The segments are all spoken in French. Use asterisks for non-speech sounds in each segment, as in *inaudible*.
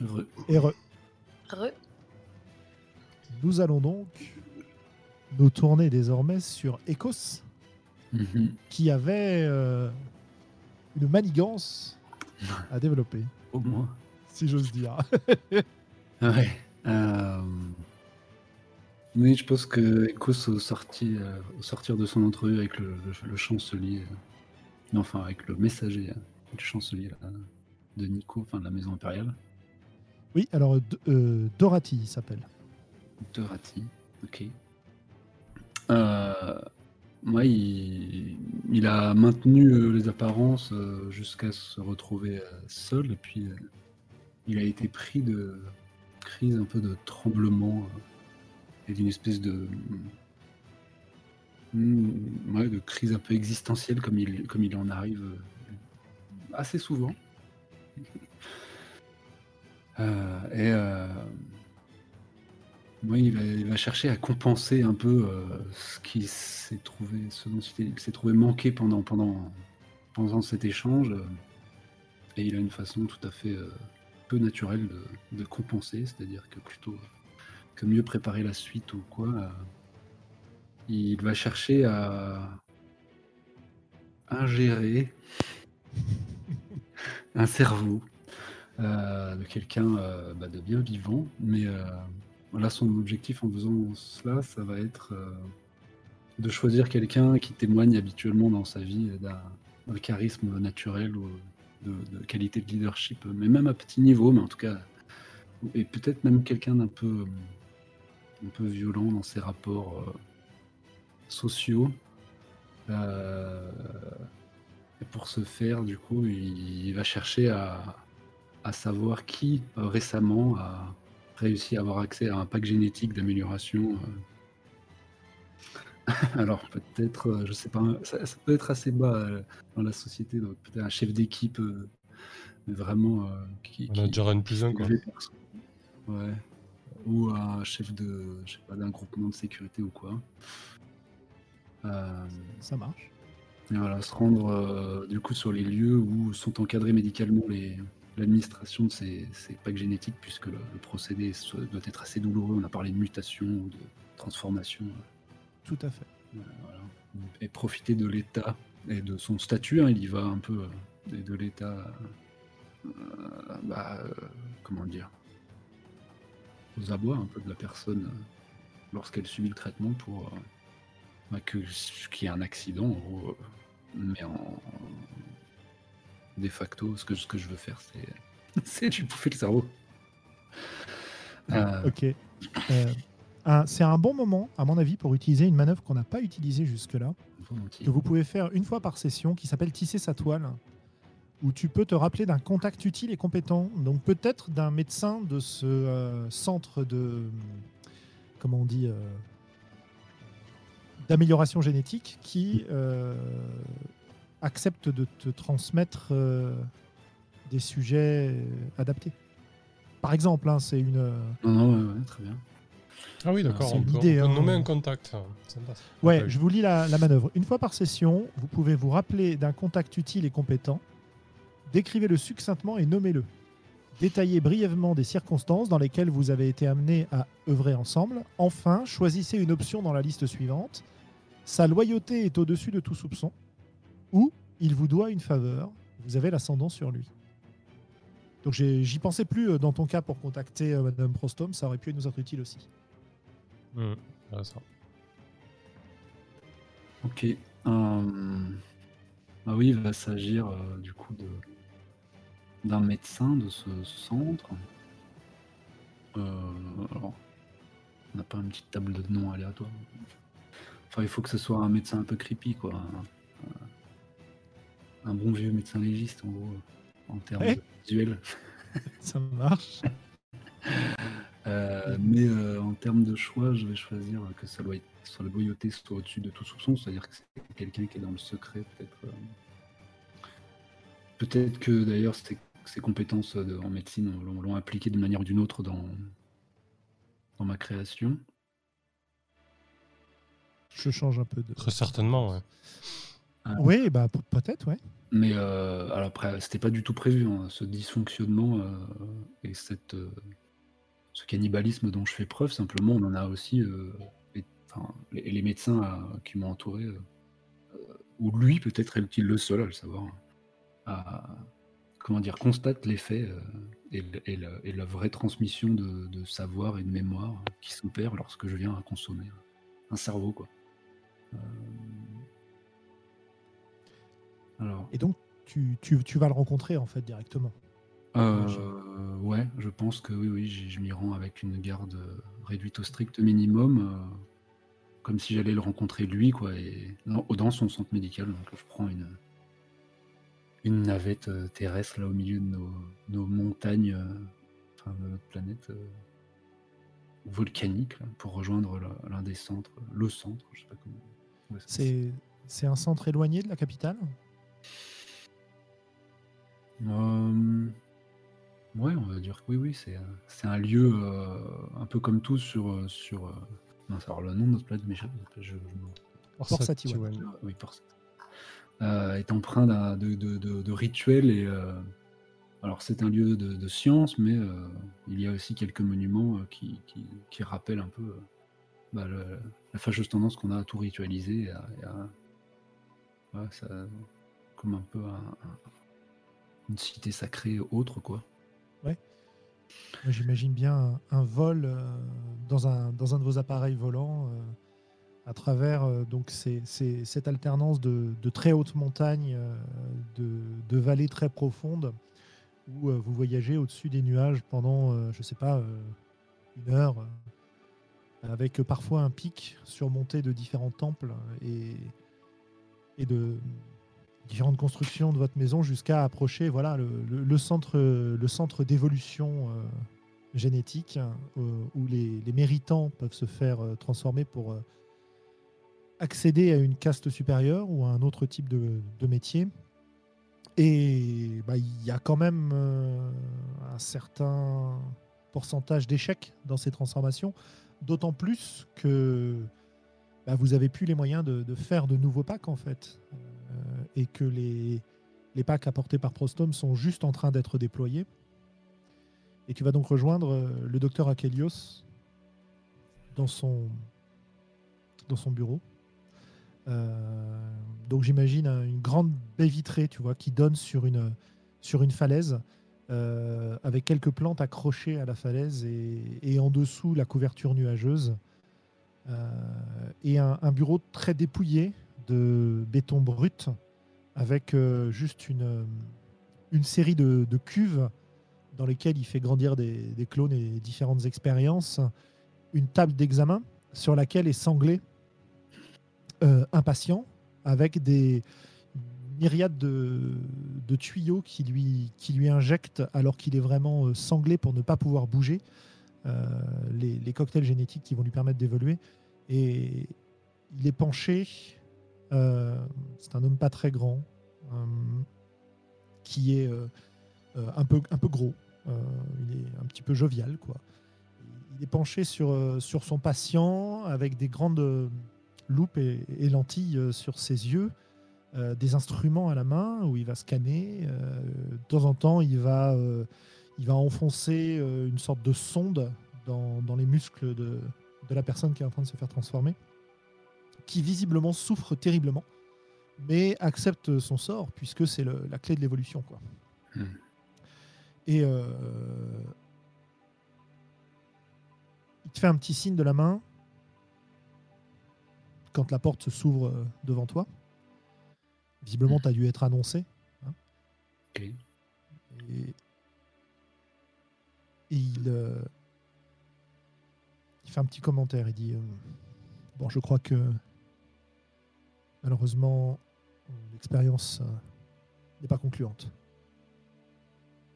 Heureux. Heureux. Re. Nous allons donc nous tourner désormais sur Ecos, Mhm. qui avait euh, une manigance à développer, Au moins. si j'ose dire. *laughs* Ouais. euh, Oui, je pense que Ecos au, sorti, euh, au sortir de son entrevue avec le, le- le chancelier, euh, enfin avec le messager euh, du chancelier là, de Nico, enfin de la maison impériale, Oui, alors D- euh, Dorothy il s'appelle. de Rati, ok. Euh, il, a maintenu euh, les apparences euh, jusqu'à se retrouver euh, seul, et puis euh, il a été pris de crise, un peu de tremblement, euh, et d'une espèce de, mm, ouais, de crise un peu existentielle, comme il, en arrive euh, assez souvent. Euh, et euh, oui, il va, il va chercher à compenser un peu euh, ce qui s'est trouvé, ce dont il s'est trouvé manqué pendant, pendant, pendant cet échange. Et il a une façon tout à fait peu naturelle de, de compenser, c'est-à-dire que plutôt que mieux préparer la suite ou quoi, euh, il va chercher à ingérer *laughs* un cerveau de quelqu'un euh, bah, de bien vivant, mais euh, voilà, son objectif en faisant cela, ça va être euh, de choisir quelqu'un qui témoigne habituellement dans sa vie d'un charisme naturel ou de, qualité de leadership, mais même à petit niveau, mais en tout cas, et peut-être même quelqu'un d'un peu, euh, un peu violent dans ses rapports euh, sociaux. Euh, et pour ce faire, du coup, il va chercher à, à savoir qui euh, récemment a réussi à avoir accès à un pack génétique d'amélioration. euh. *laughs* Alors peut-être, euh, je sais pas, ça, ça peut être assez bas euh, dans la société, donc peut-être un chef d'équipe, euh, mais vraiment euh, qui, qui- N plus 1, quoi. Ouais. Ou un chef de, je sais pas, d'un groupement de sécurité ou quoi. Euh, Ça marche. et voilà, se rendre euh, du coup sur les lieux où sont encadrés médicalement les l'administration de ces, ces packs génétiques, puisque le, le procédé doit être assez douloureux. On a parlé de mutation ou de transformation. Tout à fait. euh, voilà. Et profiter de l'état et de son statut, hein, il y va un peu, euh, et de l'état, euh, bah, euh, comment dire, aux abois un peu de la personne lorsqu'elle subit le traitement pour euh, bah, que qu'il y ait un accident, en gros, mais en de facto, ce que, ce que je veux faire, c'est *laughs* c'est lui bouffer le cerveau. Euh, Ok. Euh, c'est un bon moment, à mon avis, pour utiliser une manœuvre qu'on n'a pas utilisée jusque-là, que vous pouvez faire une fois par session, qui s'appelle Tisser sa toile, où tu peux te rappeler d'un contact utile et compétent. Donc peut-être d'un médecin de ce euh, centre de... Comment on dit d'amélioration génétique qui euh, accepte de te transmettre euh, des sujets euh, adaptés. Par exemple, hein, c'est une... Non, non, ouais, ouais, très bien. Ah oui, d'accord. C'est On peut, l'idée, on peut hein. nommer un contact. Ouais, je vous lis la, la manœuvre. Une fois par session, vous pouvez vous rappeler d'un contact utile et compétent. Décrivez-le succinctement et nommez-le. Détaillez brièvement des circonstances dans lesquelles vous avez été amené à œuvrer ensemble. Enfin, choisissez une option dans la liste suivante. Sa loyauté est au-dessus de tout soupçon. Ou il vous doit une faveur. Vous avez l'ascendant sur lui. Donc j'y pensais plus euh, dans ton cas pour contacter euh, Madame Prostom. Ça aurait pu nous être utile aussi. Intéressant. Ok. euh, Ah oui, il va s'agir euh, du coup de d'un médecin de ce centre. Euh, alors, on n'a pas une petite table de noms aléatoire. Enfin, il faut que ce soit un médecin un peu creepy, quoi. Un, bon vieux médecin légiste, en gros, en termes Ouais. de visuel. *laughs* Ça marche. Euh, mais euh, en termes de choix, je vais choisir que sa, loy- sa loyauté soit au-dessus de tout soupçon, c'est-à-dire que c'est quelqu'un qui est dans le secret, peut-être. euh. Peut-être que d'ailleurs ses, ses compétences de- en médecine l'ont l'ont appliqué d'une manière ou d'une autre dans, dans ma création. Je change un peu de. Très certainement, ouais. Oui, bah pe- peut-être, ouais. Mais euh, alors après, c'était pas du tout prévu, hein, ce dysfonctionnement euh, et cette, euh, ce cannibalisme dont je fais preuve. Simplement, on en a aussi, euh, et- enfin, les, les médecins euh, qui m'ont entouré, euh, euh, ou lui peut-être est-il le seul à le savoir, hein, à, comment dire, constate l'effet euh, et, la vraie transmission de, de savoir et de mémoire qui s'opère lorsque je viens à consommer un cerveau, quoi. Alors. Et donc, tu, tu, tu vas le rencontrer en fait directement. Euh, ouais, je pense que oui, oui, je m'y rends avec une garde réduite au strict minimum, euh, comme si j'allais le rencontrer lui, quoi, et dans, dans son centre médical. Donc je prends une, une navette euh, terrestre là au milieu de nos, nos montagnes, enfin de notre planète volcanique, là, pour rejoindre l'un des centres, le centre, je sais pas comment. c'est un centre éloigné de la capitale Euh, ouais, on va dire que oui, oui, c'est un- c'est un lieu euh, un peu comme tous sur. euh, sur euh, alors le nom de notre planète je- je Satiwan. oui, euh, est empreint d'un- de, de, de- de rituels et. euh, alors c'est un lieu de, de science, mais euh, il y a aussi quelques monuments euh, qui, qui, qui rappellent un peu euh, bah, le- la fâcheuse tendance qu'on a à tout ritualiser, et à, et à- ouais, ça, comme un peu un- un- une cité sacrée autre, quoi. Moi, J'imagine bien un, vol euh, dans, un, de vos appareils volants euh, à travers euh, donc cette alternance de, très hautes montagnes, de, vallées très profondes, où vous voyagez au-dessus des nuages pendant, je sais pas, une heure, avec parfois un pic surmonté de différents temples et de différentes constructions de votre maison jusqu'à approcher voilà, le, centre, le centre d'évolution euh, génétique euh, où les, méritants peuvent se faire euh, transformer pour accéder à une caste supérieure ou à un autre type de, métier. Et bah, il y a quand même un certain pourcentage d'échecs dans ces transformations, d'autant plus que bah, vous avez plus les moyens de, de faire de nouveaux packs en fait, et que les, les packs apportés par Prostome sont juste en train d'être déployés. Et tu vas donc rejoindre euh, le docteur Akelios dans son, dans son bureau. Euh, donc j'imagine un- une grande baie vitrée, tu vois, qui donne sur une, sur une falaise, euh, avec quelques plantes accrochées à la falaise et, et en dessous la couverture nuageuse. Euh, et un bureau très dépouillé de béton brut, avec euh, juste une, une série de, de cuves dans lesquelles il fait grandir des, des clones et différentes expériences, une table d'examen sur laquelle est sanglé euh, un patient avec des myriades de, de tuyaux qui lui, qui lui injectent alors qu'il est vraiment euh, sanglé pour ne pas pouvoir bouger les, les cocktails génétiques qui vont lui permettre d'évoluer. Et il est penché, c'est un homme pas très grand, euh, qui est euh, euh, un, peu, un peu gros, euh, il est un petit peu jovial. Quoi. Il est penché sur, euh, sur son patient avec des grandes euh, loupes et, lentilles euh, sur ses yeux, euh, des instruments à la main où il va scanner. euh, de temps en temps, il va, euh, il va enfoncer euh, une sorte de sonde dans, dans les muscles de, de la personne qui est en train de se faire transformer, qui visiblement souffre terriblement, mais accepte son sort puisque c'est la clé de l'évolution. quoi. Hmm. Et euh, il te fait un petit signe de la main quand la porte s'ouvre devant toi. Visiblement, tu as dû être annoncé. Et, et il, euh, il fait un petit commentaire. Il dit euh, Bon, je crois que malheureusement, l'expérience euh, n'est pas concluante.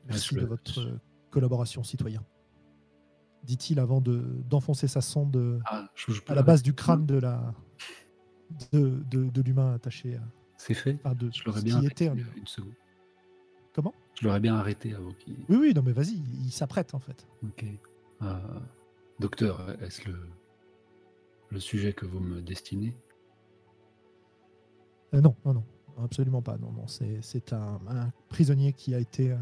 Merci je- de votre euh, collaboration, citoyen. Dit-il avant de- d'enfoncer sa sonde euh, Ah, je, je peux à la base du crâne de la de, de- de l'humain attaché à, C'est fait. enfin, de Je l'aurais bien était arrêté une seconde. Comment? Je l'aurais bien arrêté avant qu'il. Oui, oui, non, mais vas-y, il, il s'apprête en fait. Ok. Euh, docteur, est-ce le, le sujet que vous me destinez? Euh, non, non, non. absolument pas. Non, non, c'est un, un prisonnier qui a été euh,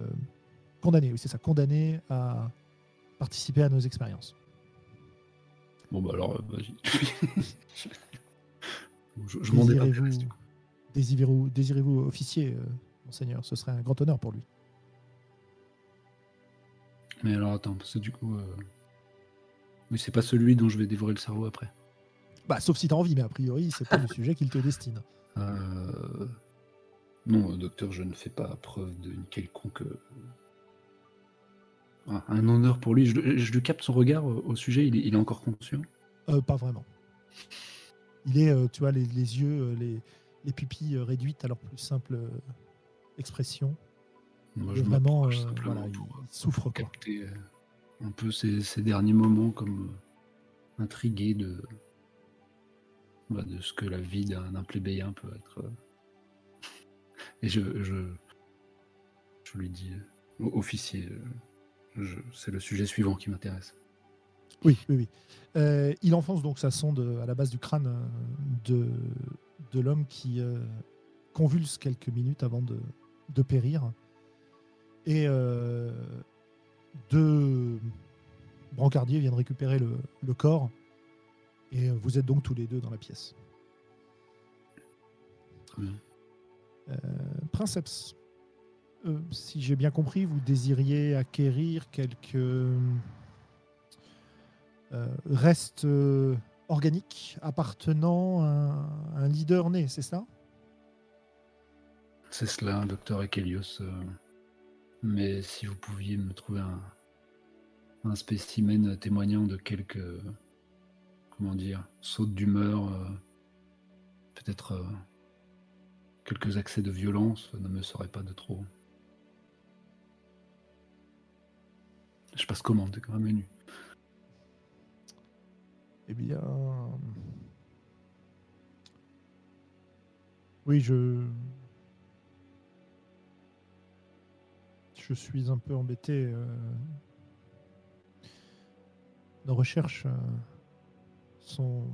euh, condamné, oui, c'est ça, condamné à participer à nos expériences. Bon, bah alors, vas-y. *laughs* je je m'en Désirez-vous débarrasse. du coup. désirez-vous désirez-vous officier, monseigneur? Ce serait un grand honneur pour lui. Mais alors, attends, parce que du coup. euh, Oui, c'est pas celui dont je vais dévorer le cerveau après. Bah, sauf si tu as envie, mais a priori, c'est pas le *laughs* sujet qu'il te destine. Euh, Non, docteur, je ne fais pas preuve d'une quelconque. euh, ah, Un honneur pour lui. Je, lui capte son regard euh, au sujet, il est, il est encore conscient? Euh, pas vraiment. Il est, tu vois, les, les yeux, les, les pupilles réduites à leur plus simple expression. Moi, je vraiment, euh, voilà, il, pour il souffre quoi. capter un peu ces, ces derniers moments comme intrigué de, bah, de ce que la vie d'un plébéien peut être. euh. Et je, lui dis, euh, officier, euh, c'est le sujet suivant qui m'intéresse. Oui, oui, oui. Il enfonce donc sa sonde à la base du crâne de, l'homme qui convulse quelques minutes avant de, périr. Et deux brancardiers viennent récupérer le corps. Et euh, vous êtes donc tous les deux dans la pièce. Euh, Princeps, euh, si j'ai bien compris, vous désiriez acquérir quelques restes organiques appartenant à un, un leader né, c'est ça? C'est cela, docteur Ekelios. mais si vous pouviez me trouver un, un spécimen témoignant de quelques, comment dire, sautes d'humeur, euh, peut-être euh, quelques accès de violence, ne me serait pas de trop. Je passe commande, un menu. Eh bien. Oui, je. Je suis un peu embêté. Nos recherches euh, sont.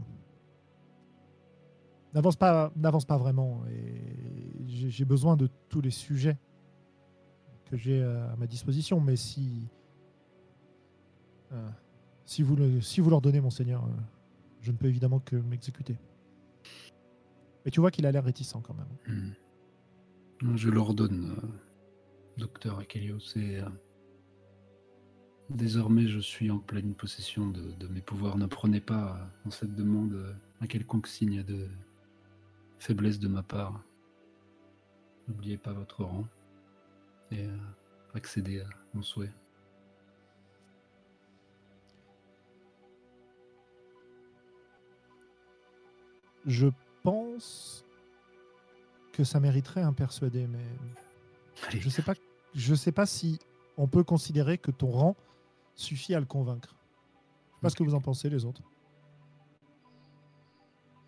n'avancent pas, pas vraiment. Et j'ai besoin de tous les sujets que j'ai à ma disposition. Mais si. euh, si vous, le, si vous leur donnez, monseigneur, euh, je ne peux évidemment que m'exécuter. Mais tu vois qu'il a l'air réticent quand même. Hmm. Je l'ordonne, euh, docteur Ekelios. Et, désormais, je suis en pleine possession de, de mes pouvoirs. Ne prenez pas euh, dans cette demande euh, un quelconque signe de faiblesse de ma part. N'oubliez pas votre rang et euh, accédez à mon souhait. Je pense que ça mériterait un persuadé, mais Allez, je sais pas. Je sais pas si on peut considérer que ton rang suffit à le convaincre. Je sais pas ce que vous en pensez les autres.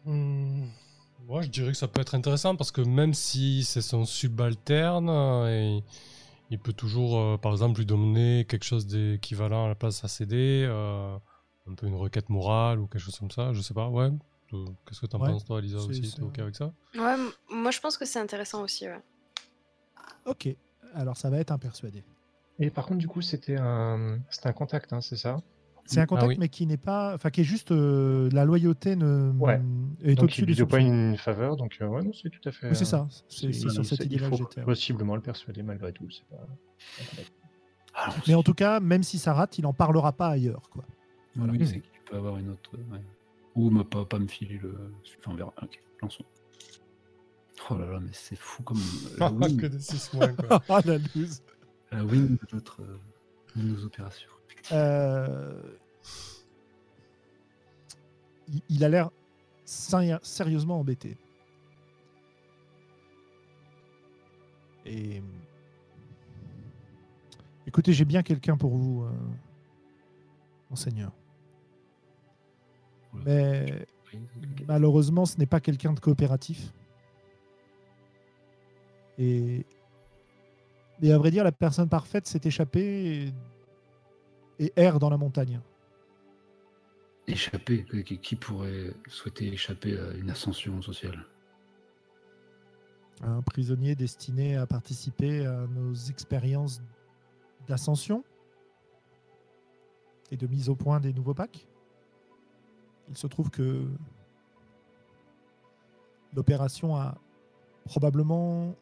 Hmm, Moi, je dirais que ça peut être intéressant parce que même si c'est son subalterne, euh, et il peut toujours, euh, par exemple, lui donner quelque chose d'équivalent à la place à céder, euh, un peu une requête morale ou quelque chose comme ça. Je sais pas, ouais. Euh, Qu'est-ce que t'en Ouais, penses, toi, Elisa, c'est- aussi T'es OK avec ça? Ouais, moi je pense que c'est intéressant aussi. Ouais. Ok. Alors ça va être un persuadé. Et par contre, du coup, c'était un, c'était un contact, hein, c'est ça? C'est un Ah contact, oui. mais qui n'est pas, enfin qui est juste euh, la loyauté ne Ouais. est Donc, au-dessus il des lui doit pas une faveur, donc euh, ouais, non, c'est tout à fait. Oui, c'est euh, ça. C'est c'est sur cette il idée-là que faut j'étais. possiblement le persuader malgré tout. c'est Pas... Mais en tout cas, même si ça rate, il en parlera pas ailleurs, quoi. Ah oui, c'est qu'il peut avoir une autre. ouais. Ou me pas, pas me filer le. Enfin, on verra. Ok, lançons. Oh là là, mais c'est fou comme. *laughs* Wing, que des 6 mois, quoi. *laughs* Ah la loose. La wing de, notre, euh, de nos opérations. Euh, il- a l'air sé- sérieusement embêté. Et écoutez, j'ai bien quelqu'un pour vous, euh, monseigneur. Mais malheureusement, ce n'est pas quelqu'un de coopératif. Et, et à vrai dire, la personne parfaite s'est échappée et, et erre dans la montagne. Échapper, qui- qui pourrait souhaiter échapper à une ascension sociale? Un prisonnier destiné à participer à nos expériences d'ascension et de mise au point des nouveaux packs. Il se trouve que l'opération a probablement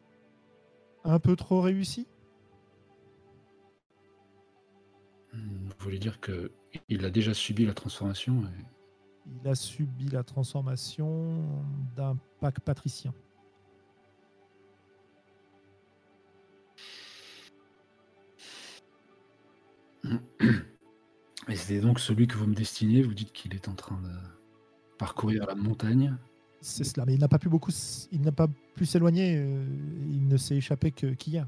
un peu trop réussi? Vous voulez dire que il a déjà subi la transformation et- Il a subi la transformation d'un pack patricien. Et c'est donc celui que vous me destinez, vous dites qu'il est en train de parcourir la montagne. C'est cela, mais il n'a pas pu beaucoup, il n'a pas pu s'éloigner. euh, il ne s'est échappé que qu'hier.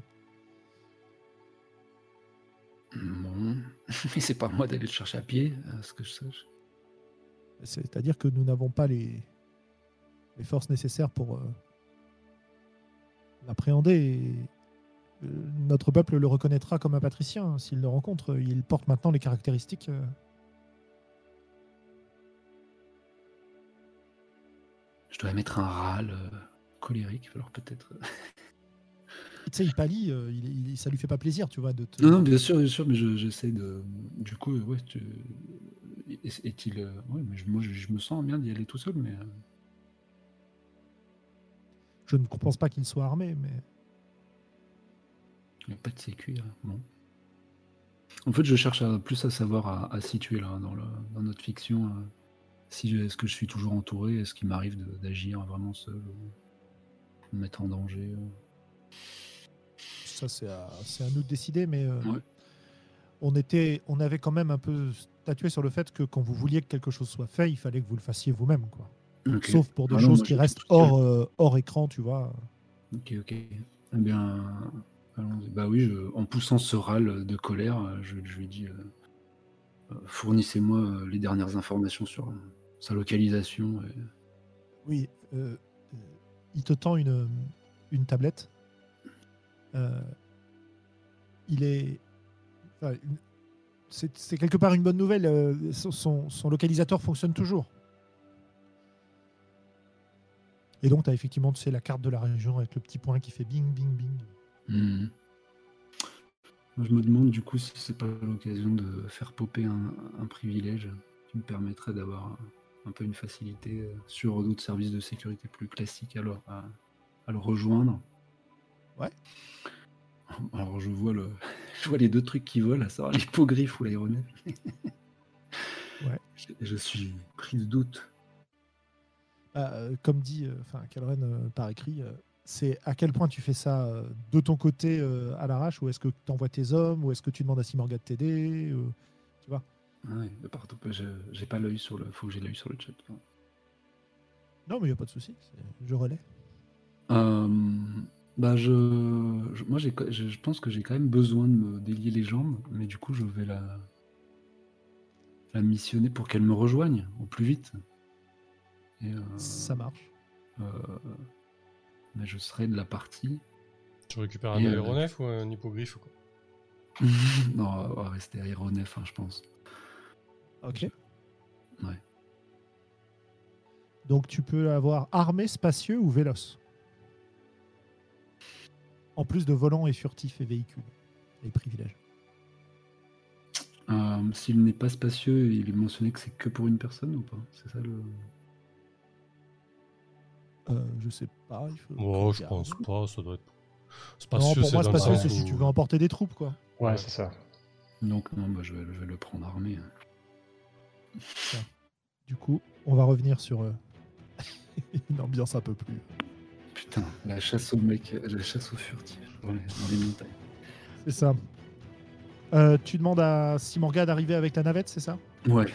Bon, *laughs* mais c'est pas moi d'aller le chercher à pied, à ce que je sache. C'est-à-dire que nous n'avons pas les, les forces nécessaires pour euh, l'appréhender. et, euh, notre peuple le reconnaîtra comme un patricien s'il le rencontre. Il porte maintenant les caractéristiques. Je dois mettre un râle euh, colérique, alors peut-être. tu sais, il pâlit, euh, il, il- ça lui fait pas plaisir, tu vois, de te- Non, non, bien sûr, bien sûr, mais je- j'essaie de. Du coup, euh, ouais, tu... est- est-il. Ouais, mais je- moi, je, je me sens bien d'y aller tout seul, mais. Je ne pense pas qu'il soit armé, mais Il n'y a pas de sécu. Bon. En fait, je cherche à- plus à savoir à, à situer là, dans, le- dans notre fiction. Si est-ce que je suis toujours entouré? Est-ce qu'il m'arrive d'agir vraiment seul ou de me mettre en danger ça c'est à, nous de décider. Mais euh, Ouais. on, était, on avait quand même un peu statué sur le fait que quand vous vouliez que quelque chose soit fait, il fallait que vous le fassiez vous-même. quoi. Sauf pour des Ah choses qui restent hors, euh, hors écran, tu vois. Ok, ok. Eh bien, bah oui, je- en poussant ce râle de colère, je, je lui dis euh, fournissez-moi euh, les dernières informations sur euh, sa localisation. et- Oui, euh, il te tend une, une tablette. Euh, il est. enfin, c'est quelque part une bonne nouvelle. euh, son- localisateur fonctionne toujours. Et donc, tu as effectivement tu sais, la carte de la région avec le petit point qui fait bing, bing, bing. Mhm. Moi, je me demande du coup si c'est pas l'occasion de faire popper un, un privilège qui me permettrait d'avoir un, peu une facilité euh, sur d'autres services de sécurité plus classiques alors à, à le rejoindre. Ouais. Alors je vois le, *laughs* je vois les deux trucs qui volent, à savoir l'hippogriffe ou l'aéronef. *laughs* Ouais. Je, je suis pris de doute. Bah, euh, comme dit euh, enfin Calren euh, par écrit, c'est à quel point tu fais ça euh, de ton côté euh, à l'arrache ou est-ce que tu envoies tes hommes ou est-ce que tu demandes à Simorga de t'aider euh, Ouais, de partout, je j'ai pas l'œil sur le, faut que j'ai l'œil sur le chat. Non, mais il n'y a pas de souci, je relais. Euh, bah je, je- moi j'ai, je, je pense que j'ai quand même besoin de me délier les jambes, mais du coup je vais la, la missionner pour qu'elle me rejoigne au plus vite. Et, Ça marche. Mais je serai de la partie. Tu récupères un Et, euh, aéronef ou un hippogriffe ou quoi *laughs* non, on va rester aéronef, hein, je pense. Ok. Ouais. Donc tu peux avoir armé, spacieux ou véloce. En plus de volant et furtif et véhicule. Et privilèges. Euh, s'il n'est pas spacieux, il est mentionné que c'est que pour une personne ou pas? C'est ça le. Euh, je sais pas. Il faut Oh, je pense pas, ça doit être. Non, Spacieux, pour moi, spacieux, c'est si tu veux emporter des troupes, quoi. Ouais, Ouais. c'est ça. Donc non, bah, je, vais, je vais le prendre armé. Du coup, on va revenir sur euh, *laughs* une ambiance un peu plus. Putain, la chasse au mec, la chasse au furtif dans les, dans les montagnes. C'est ça. Euh, tu demandes à Simorga d'arriver avec la navette, c'est ça? Ouais.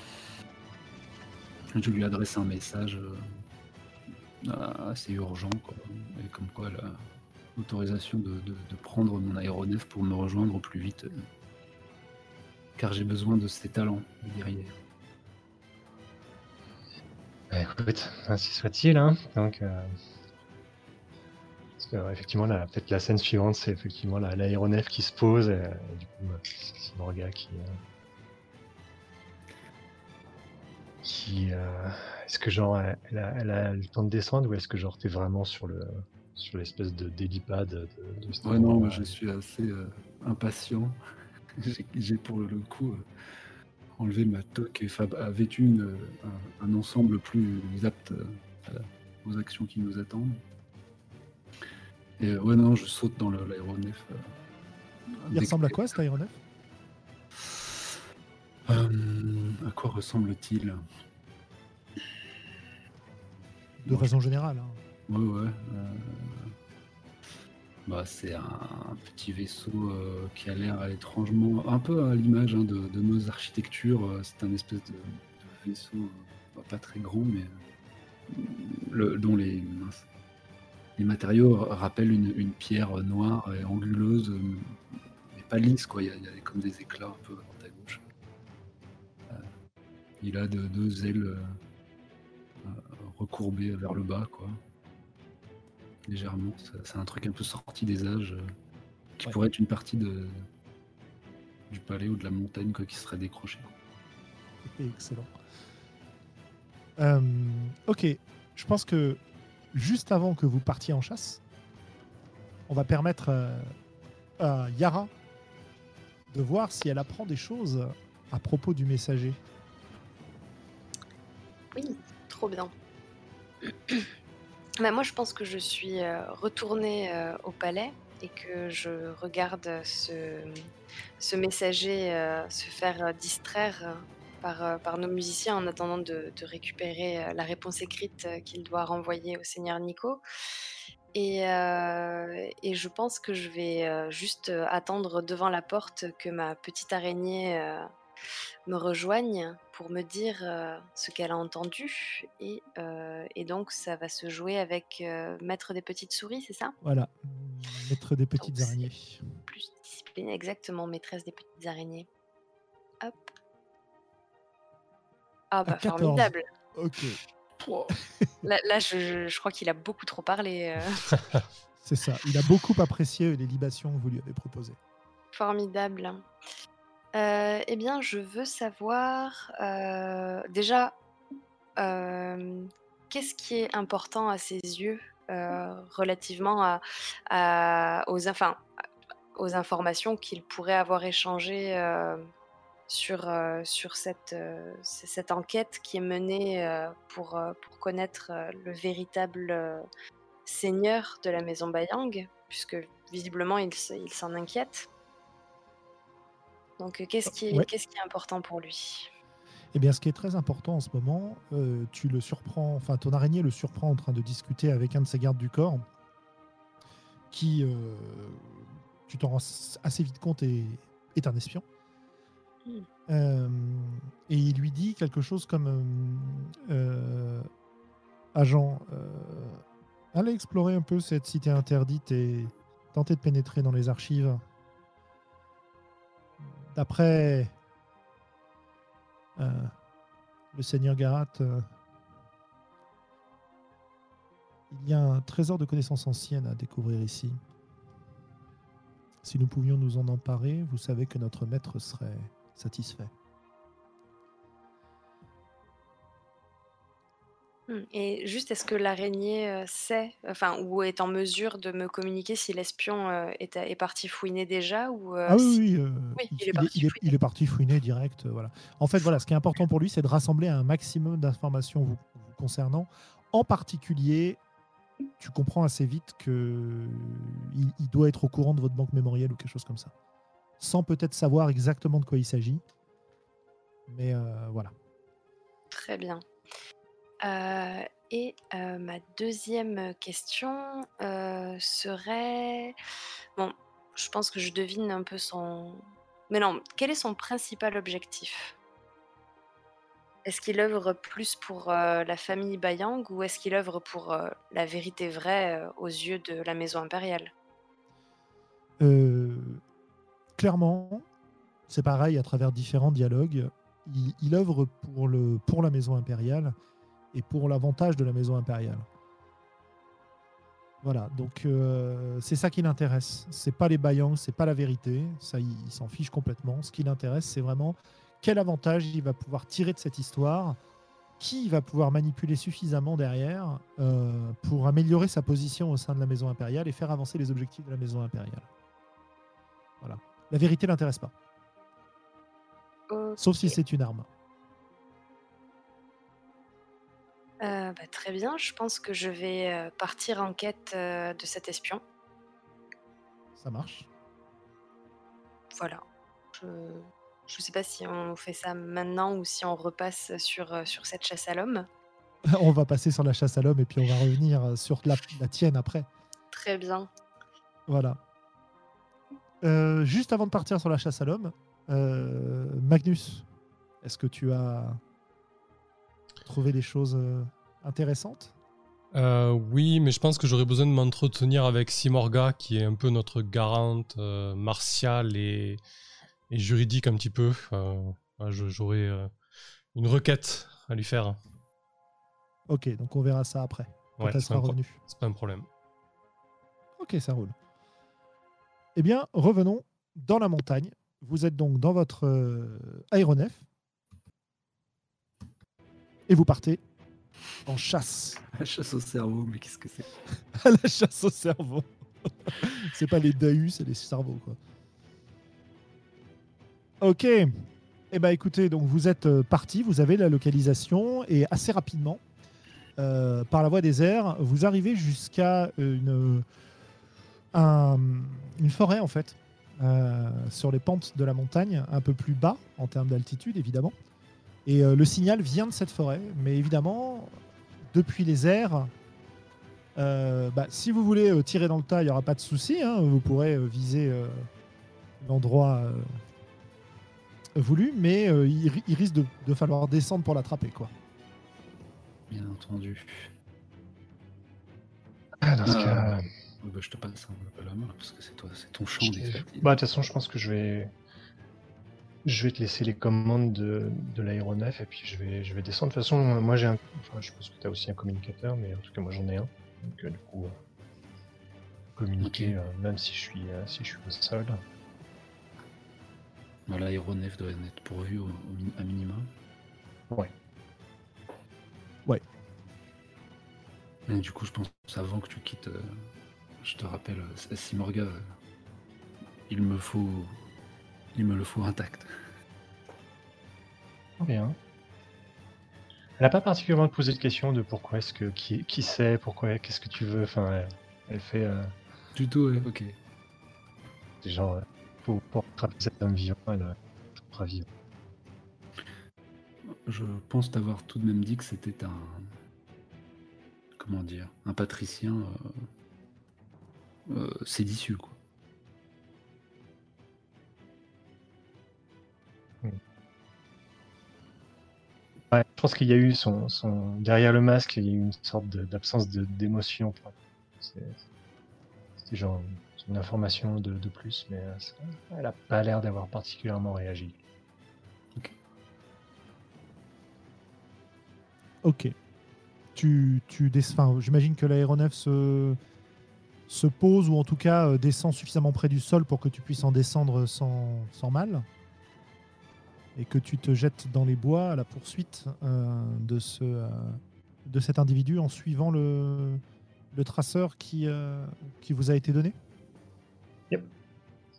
Je lui adresse un message euh, assez urgent, quoi. Et comme quoi l'autorisation de, de- prendre mon aéronef pour me rejoindre au plus vite. euh, car j'ai besoin de ses talents de guerrier. Bah, écoute, ainsi soit-il. Hein. Donc, euh, parce que, effectivement, la- peut-être la scène suivante, c'est effectivement la- l'aéronef qui se pose, et, du coup, euh, c'est Morga qui. euh, qui euh, est-ce que genre elle, a, elle a le temps de descendre ou est-ce que genre t'es vraiment sur le sur l'espèce de délipad de, Ouais, non, moi je suis assez euh, impatient. *laughs* J'ai- pour le coup euh, enlevé ma toque et Fab a vêtu une, euh, un, un ensemble plus apte euh, aux actions qui nous attendent. Et euh, ouais, non, je saute dans l'aéronef. euh, Il ressemble à quoi cet aéronef? Euh, À quoi ressemble-t-il? De façon générale. hein. Ouais, ouais. euh, Bah, c'est un, petit vaisseau euh, qui a l'air étrangement, un peu à l'image hein, de, nos architectures. euh, C'est un espèce de, vaisseau pas très grand, mais dont les, matériaux rappellent une, pierre noire et anguleuse, mais pas lisse. Quoi. Il, y a, il y a comme des éclats un peu à droite à gauche. Il a de- deux ailes recourbées vers le bas, quoi légèrement. C'est- un truc un peu sorti des âges euh, qui Ouais. pourrait être une partie de, du palais ou de la montagne quoi, qui serait décrochée. Excellent. Euh, ok, je pense que juste avant que vous partiez en chasse, on va permettre euh, à Yara de voir si elle apprend des choses à propos du messager. Oui, trop bien. Bah, moi, je pense que je suis euh, retournée euh, au palais et que je regarde ce, ce messager euh, se faire distraire par, par nos musiciens en attendant de, récupérer la réponse écrite qu'il doit renvoyer au seigneur Nico. Et, et je pense que je vais juste attendre devant la porte que ma petite araignée me rejoigne pour me dire euh, ce qu'elle a entendu. Et, euh, et donc, ça va se jouer avec euh, Maître des petites souris, c'est ça? Voilà, mettre des petites Donc, araignées. Plus discipline, exactement, maîtresse des petites araignées. Hop. Ah bah 14. formidable. Ok, *laughs* Là, là, je, je- je crois qu'il a beaucoup trop parlé. c'est ça. Il a beaucoup apprécié les libations que vous lui avez proposées. Formidable. Euh, eh bien, je veux savoir euh, déjà euh, qu'est-ce qui est important à ses yeux relativement aux, informations qu'il pourrait avoir échangées sur, cette, enquête qui est menée pour, connaître le véritable seigneur de la maison Bayang, puisque visiblement il s'en inquiète. Donc, euh, qu'est-ce qui, est- Ouais. qu'est-ce qui est important pour lui? Eh bien, ce qui est très important en ce moment, euh, tu le surprends, enfin, ton araignée le surprend en train de discuter avec un de ses gardes du corps, qui, euh, tu t'en rends assez vite compte, est, est un espion. Hmm. Euh, et il lui dit quelque chose comme Agent, allez explorer un peu cette cité interdite et tenter de pénétrer dans les archives. D'après euh, le seigneur Garat, euh, il y a un trésor de connaissances anciennes à découvrir ici. Si nous pouvions nous en emparer, vous savez que notre maître serait satisfait. Hmm. Et juste, est-ce que l'araignée euh, sait, enfin, ou est en mesure de me communiquer si l'espion euh, est, est parti fouiner déjà ou euh, ah oui, si- oui, euh, Oui, il, il est il est, parti il est- fouiner. il est parti fouiner direct. voilà. En fait, voilà, ce qui est important pour lui, c'est de rassembler un maximum d'informations vous, vous concernant. En particulier, tu comprends assez vite que il, il doit être au courant de votre banque mémorielle ou quelque chose comme ça, sans peut-être savoir exactement de quoi il s'agit. Mais euh, voilà. Très bien. Euh, et euh, ma deuxième question euh, serait... Bon, je pense que je devine un peu son... Mais non, quel est son principal objectif? Est-ce qu'il œuvre plus pour la famille Bayang ou est-ce qu'il œuvre pour la vérité vraie aux yeux de la maison impériale? Clairement, c'est pareil à travers différents dialogues. Il, il œuvre pour, le, pour la maison impériale et pour l'avantage de la maison impériale. Voilà, donc euh, c'est ça qui l'intéresse. C'est pas les Bayang, c'est pas la vérité. Ça, il, il s'en fiche complètement. Ce qui l'intéresse, c'est vraiment quel avantage il va pouvoir tirer de cette histoire qui va pouvoir manipuler suffisamment derrière euh, pour améliorer sa position au sein de la maison impériale et faire avancer les objectifs de la maison impériale. Voilà. La vérité l'intéresse pas, sauf si c'est une arme. Euh, bah, très bien, je pense que je vais euh, partir en quête euh, de cet espion. Ça marche. Voilà. Je ne sais pas si on fait ça maintenant ou si on repasse sur, sur cette chasse à l'homme. *laughs* on va passer sur la chasse à l'homme et puis on va revenir sur la, la tienne après. Très bien. Voilà. Juste avant de partir sur la chasse à l'homme, Magnus, est-ce que tu as trouvé des choses euh, intéressantes? Euh, oui, mais je pense que j'aurais besoin de m'entretenir avec Simorga, qui est un peu notre garante euh, martiale et, et juridique un petit peu. Euh, J'aurais une requête à lui faire. Ok, donc on verra ça après, quand Ouais, elle c'est sera revenue. c'est pas un problème. Ok, ça roule. Eh bien, revenons dans la montagne. Vous êtes donc dans votre euh, aéronef et vous partez en chasse. *laughs* La chasse au cerveau, mais qu'est-ce que c'est *laughs* la chasse au cerveau. *laughs* c'est pas les dahus, c'est les cerveaux, quoi. Ok. Eh ben, écoutez, donc vous êtes euh, parti, vous avez la localisation et assez rapidement, euh, par la voie des airs, vous arrivez jusqu'à une un- une forêt en fait, euh, sur les pentes de la montagne, un peu plus bas en termes d'altitude évidemment. Et euh, le signal vient de cette forêt, mais évidemment, depuis les airs, euh, bah, si vous voulez euh, tirer dans le tas, il n'y aura pas de souci. hein, vous pourrez euh, viser euh, l'endroit euh, voulu, mais euh, il, ri- il risque de, de falloir descendre pour l'attraper. quoi. Bien entendu. Ah, dans ce Ah. cas, bah, je te passe un peu la main, parce que c'est toi, c'est ton champ je- d'expertise. bah, de toute façon, je pense que je vais, je vais te laisser les commandes de, de l'aéronef et puis je vais, je vais descendre. De toute façon, moi j'ai un, enfin, je pense que tu as aussi un communicateur, mais en tout cas moi j'en ai un. Donc euh, du coup, euh, communiquer, euh, même si je suis, euh, si je suis au sol. Bah, L'aéronef doit être pourvu au, au à minima. Ouais. Ouais. Et du coup, je pense avant que tu quittes, euh, je te rappelle, Simorga, il me faut, il me le faut intact. Bien. Elle n'a pas particulièrement posé de questions de pourquoi est-ce que qui, qui c'est, pourquoi, qu'est-ce que tu veux. Enfin, elle, elle fait euh, Du tout, ouais, ok. des gens euh, pour, pour attraper cet homme vivant, elle euh, attrapera vivant. Je pense t'avoir tout de même dit que c'était un, comment dire, un patricien euh, euh, séditieux, quoi. Je pense qu'il y a eu son, son derrière le masque, il y a eu une sorte d'absence d'émotion. C'est genre une information de, de plus, mais euh, elle a pas l'air d'avoir particulièrement réagi. Ok. Tu, tu enfin, J'imagine que l'aéronef se, se pose ou en tout cas euh, descend suffisamment près du sol pour que tu puisses en descendre sans, sans mal. Et que tu te jettes dans les bois à la poursuite euh, de, ce, euh, de cet individu en suivant le, le traceur qui, euh, qui vous a été donné?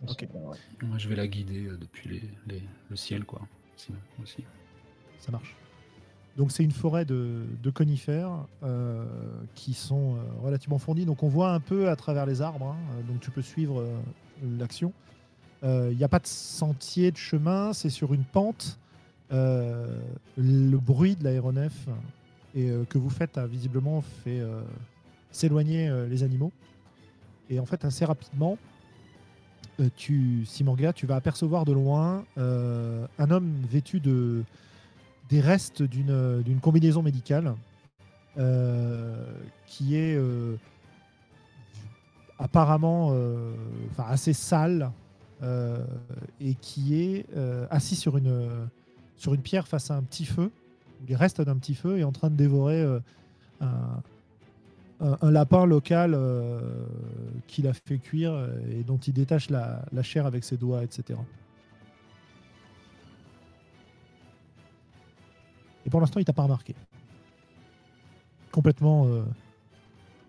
Ok. Ouais. Moi, je vais la guider depuis les, les- le ciel, quoi. Sinon, aussi. Ça marche. Donc c'est une forêt de, de conifères euh, qui sont relativement fournis. Donc on voit un peu à travers les arbres. hein. Donc tu peux suivre euh, l'action. Euh, Il n'y a pas de sentier, de chemin. C'est sur une pente. Euh, le bruit de l'aéronef euh, que vous faites a visiblement fait euh, s'éloigner euh, les animaux. Et en fait assez rapidement, euh, tu, Simorga, tu vas apercevoir de loin euh, un homme vêtu de des restes d'une combinaison médicale euh, qui est euh, apparemment euh, assez sale euh, et qui est euh, assis sur une, sur une pierre face à un petit feu, ou les restes d'un petit feu, et en train de dévorer euh, un, lapin local euh, qu'il a fait cuire euh, et dont il détache la, chair avec ses doigts, etc. Eh pour l'instant, il t'a pas remarqué. Complètement euh,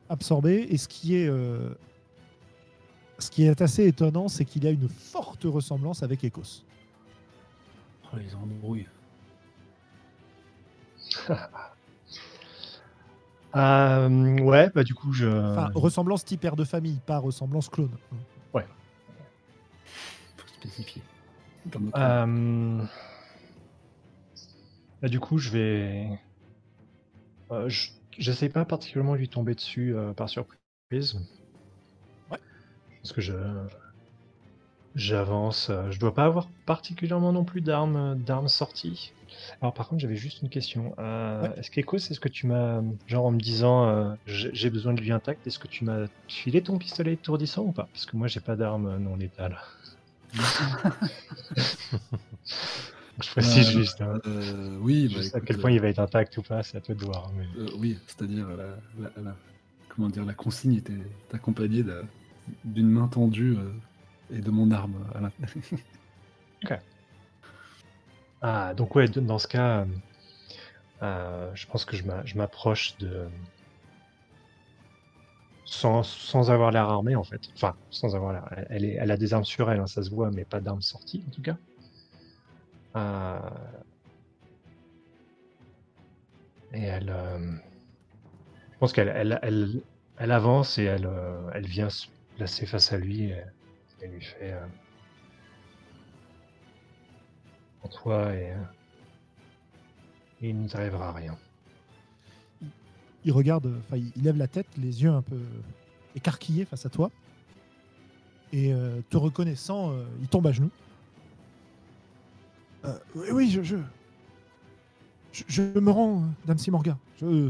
absorbé. Et ce qui est, euh, ce qui est assez étonnant, c'est qu'il y a une forte ressemblance avec Ecos. Oh, les embrouilles. *laughs* Euh, ouais, bah du coup, je. Enfin, ressemblance type père de famille, pas ressemblance clone. Faut spécifier. Euh, bah, du coup, je vais. Euh, je J'essaie pas particulièrement de lui tomber dessus euh, par surprise. Parce que je. J'avance. euh, Je dois pas avoir particulièrement non plus d'armes d'armes sorties. Alors par contre, j'avais juste une question. Euh, Ouais. Est-ce qu'Echo, c'est ce que tu m'as, genre en me disant, euh, j'ai besoin de lui intact, est-ce que tu m'as filé ton pistolet étourdissant ou pas? Parce que moi, j'ai pas d'arme non létale. *laughs* Je précise Euh, juste. hein. euh, oui, bah, à quel euh, point il va être intact ou pas, c'est à toi de voir. mais- Euh, oui, c'est-à-dire la, la- la- comment dire, la consigne était accompagnée de- d'une main tendue euh, et de mon arme à l'intérieur. *laughs* Ah, donc ouais, dans ce cas, euh, euh, je pense que je m'a- je m'approche de... Sans, avoir l'air armé, en fait. Enfin, sans avoir l'air... elle- a des armes sur elle, hein, ça se voit, mais pas d'armes sorties, en tout cas. Euh, Et elle... euh, Je pense qu'elle elle, elle, elle avance et elle, euh, elle vient se placer face à lui et lui fait... euh, pour toi et, euh, et il ne nous arrivera rien. Il regarde, euh, enfin, il lève la tête, les yeux un peu écarquillés face à toi. Et te reconnaissant, il tombe à genoux. Oui, oui, je, je, je, me rends, Dame Simorga. Je,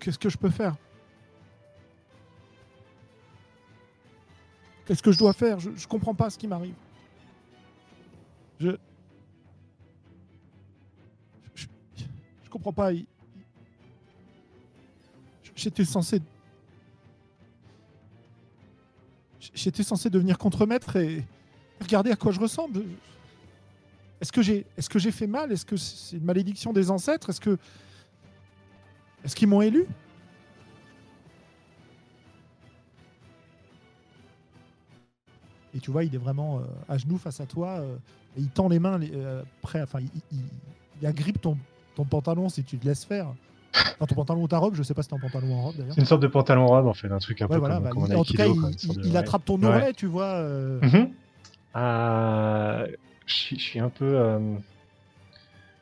qu'est-ce que je peux faire? Qu'est-ce que je dois faire? Je, je comprends pas ce qui m'arrive. Je, je, comprends pas. J'étais censé. J'étais censé devenir contremaître et regardez à quoi je ressemble. Est-ce que j'ai j'ai fait mal? Est-ce que c'est une malédiction des ancêtres? Est-ce est-ce qu'ils m'ont élu? Et tu vois, il est vraiment euh, à genoux face à toi euh, et il tend les mains les- euh, prêt. Enfin, il, il, il agrippe ton, ton pantalon si tu te laisses faire. Enfin, ton pantalon ou ta robe, je sais pas si c'est un pantalon ou en robe d'ailleurs. C'est une sorte de pantalon robe en fait, un truc un Ouais, peu voilà, comme, bah, comme en il- en tout cas, quoi, il, de- attrape ton Ouais. ourlet, tu vois. euh, Mhm. Euh, je, suis- je suis un peu. euh,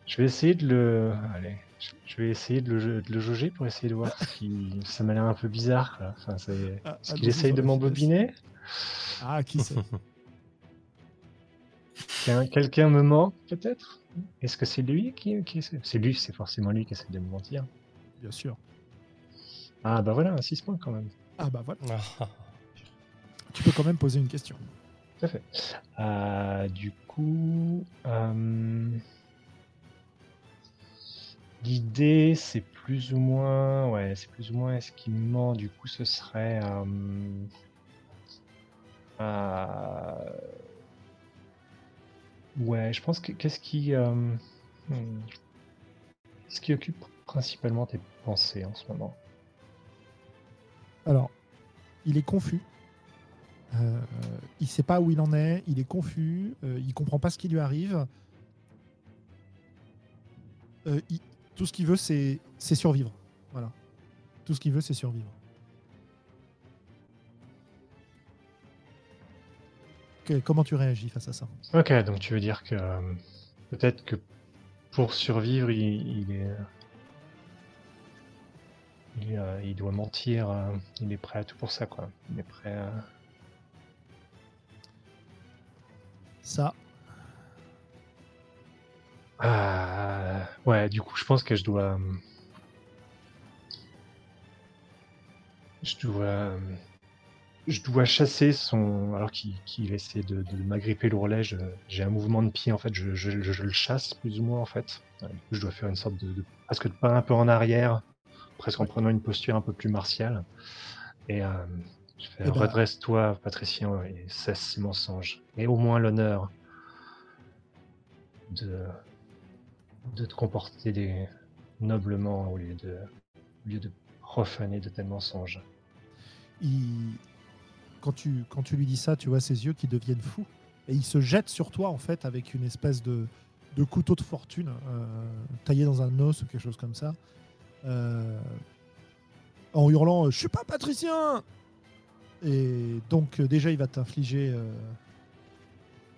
je vais essayer de le. Allez, je, je vais essayer de le, de le jauger pour essayer de voir si ça m'a l'air un peu bizarre. quoi. Enfin, c'est- Ah, Est-ce ah, qu'il essaye de m'embobiner Ah, qui sait *laughs* Quelqu'un- me ment peut-être? Est-ce que c'est lui qui, qui essaie C'est lui, c'est forcément lui qui essaie de me mentir. Bien sûr. Ah bah voilà, un 6 points quand même. Ah bah voilà. Ah, Tu peux quand même poser une question. Tout à fait. Euh, du coup, euh, l'idée, c'est plus ou moins, ouais, c'est plus ou moins est-ce qu'il ment? Du coup, ce serait, euh, ouais, je pense que qu'est-ce qui, euh, hmm, qu'est-ce qui occupe principalement tes pensées en ce moment? Alors, il est confus. Euh, il sait pas où il en est. Il est confus. euh, il comprend pas ce qui lui arrive. Euh, tout ce qu'il veut, c'est survivre. Voilà. Tout ce qu'il veut, c'est survivre. Que- comment tu réagis face à ça Ok, donc tu veux dire que euh, peut-être que pour survivre, il, il est, il, est, euh, il doit mentir. euh, il est prêt à tout pour ça, quoi. Il est prêt à... Ça, ouais, du coup, je pense que je dois. euh, Je dois. Je dois chasser son. Alors qu'il essaie de, de m'agripper l'ourlet, je- j'ai un mouvement de pied, en fait, je, je- je- je le chasse plus ou moins, en fait. Du coup, je dois faire une sorte de. de- presque de pas un peu en arrière, presque en prenant une posture un peu plus martiale. Et euh, je fais Eh ben- redresse-toi, Patricien, et cesse ces mensonges. Et au moins l'honneur de de te comporter des... noblement au lieu, de... au lieu de profaner de tels mensonges. Il- Quand, tu, quand tu lui dis ça, tu vois ses yeux qui deviennent fous. Et il se jette sur toi, en fait, avec une espèce de, de couteau de fortune, euh, taillé dans un os ou quelque chose comme ça. Euh, en hurlant Je suis pas patricien Et donc, euh, déjà, il va t'infliger euh,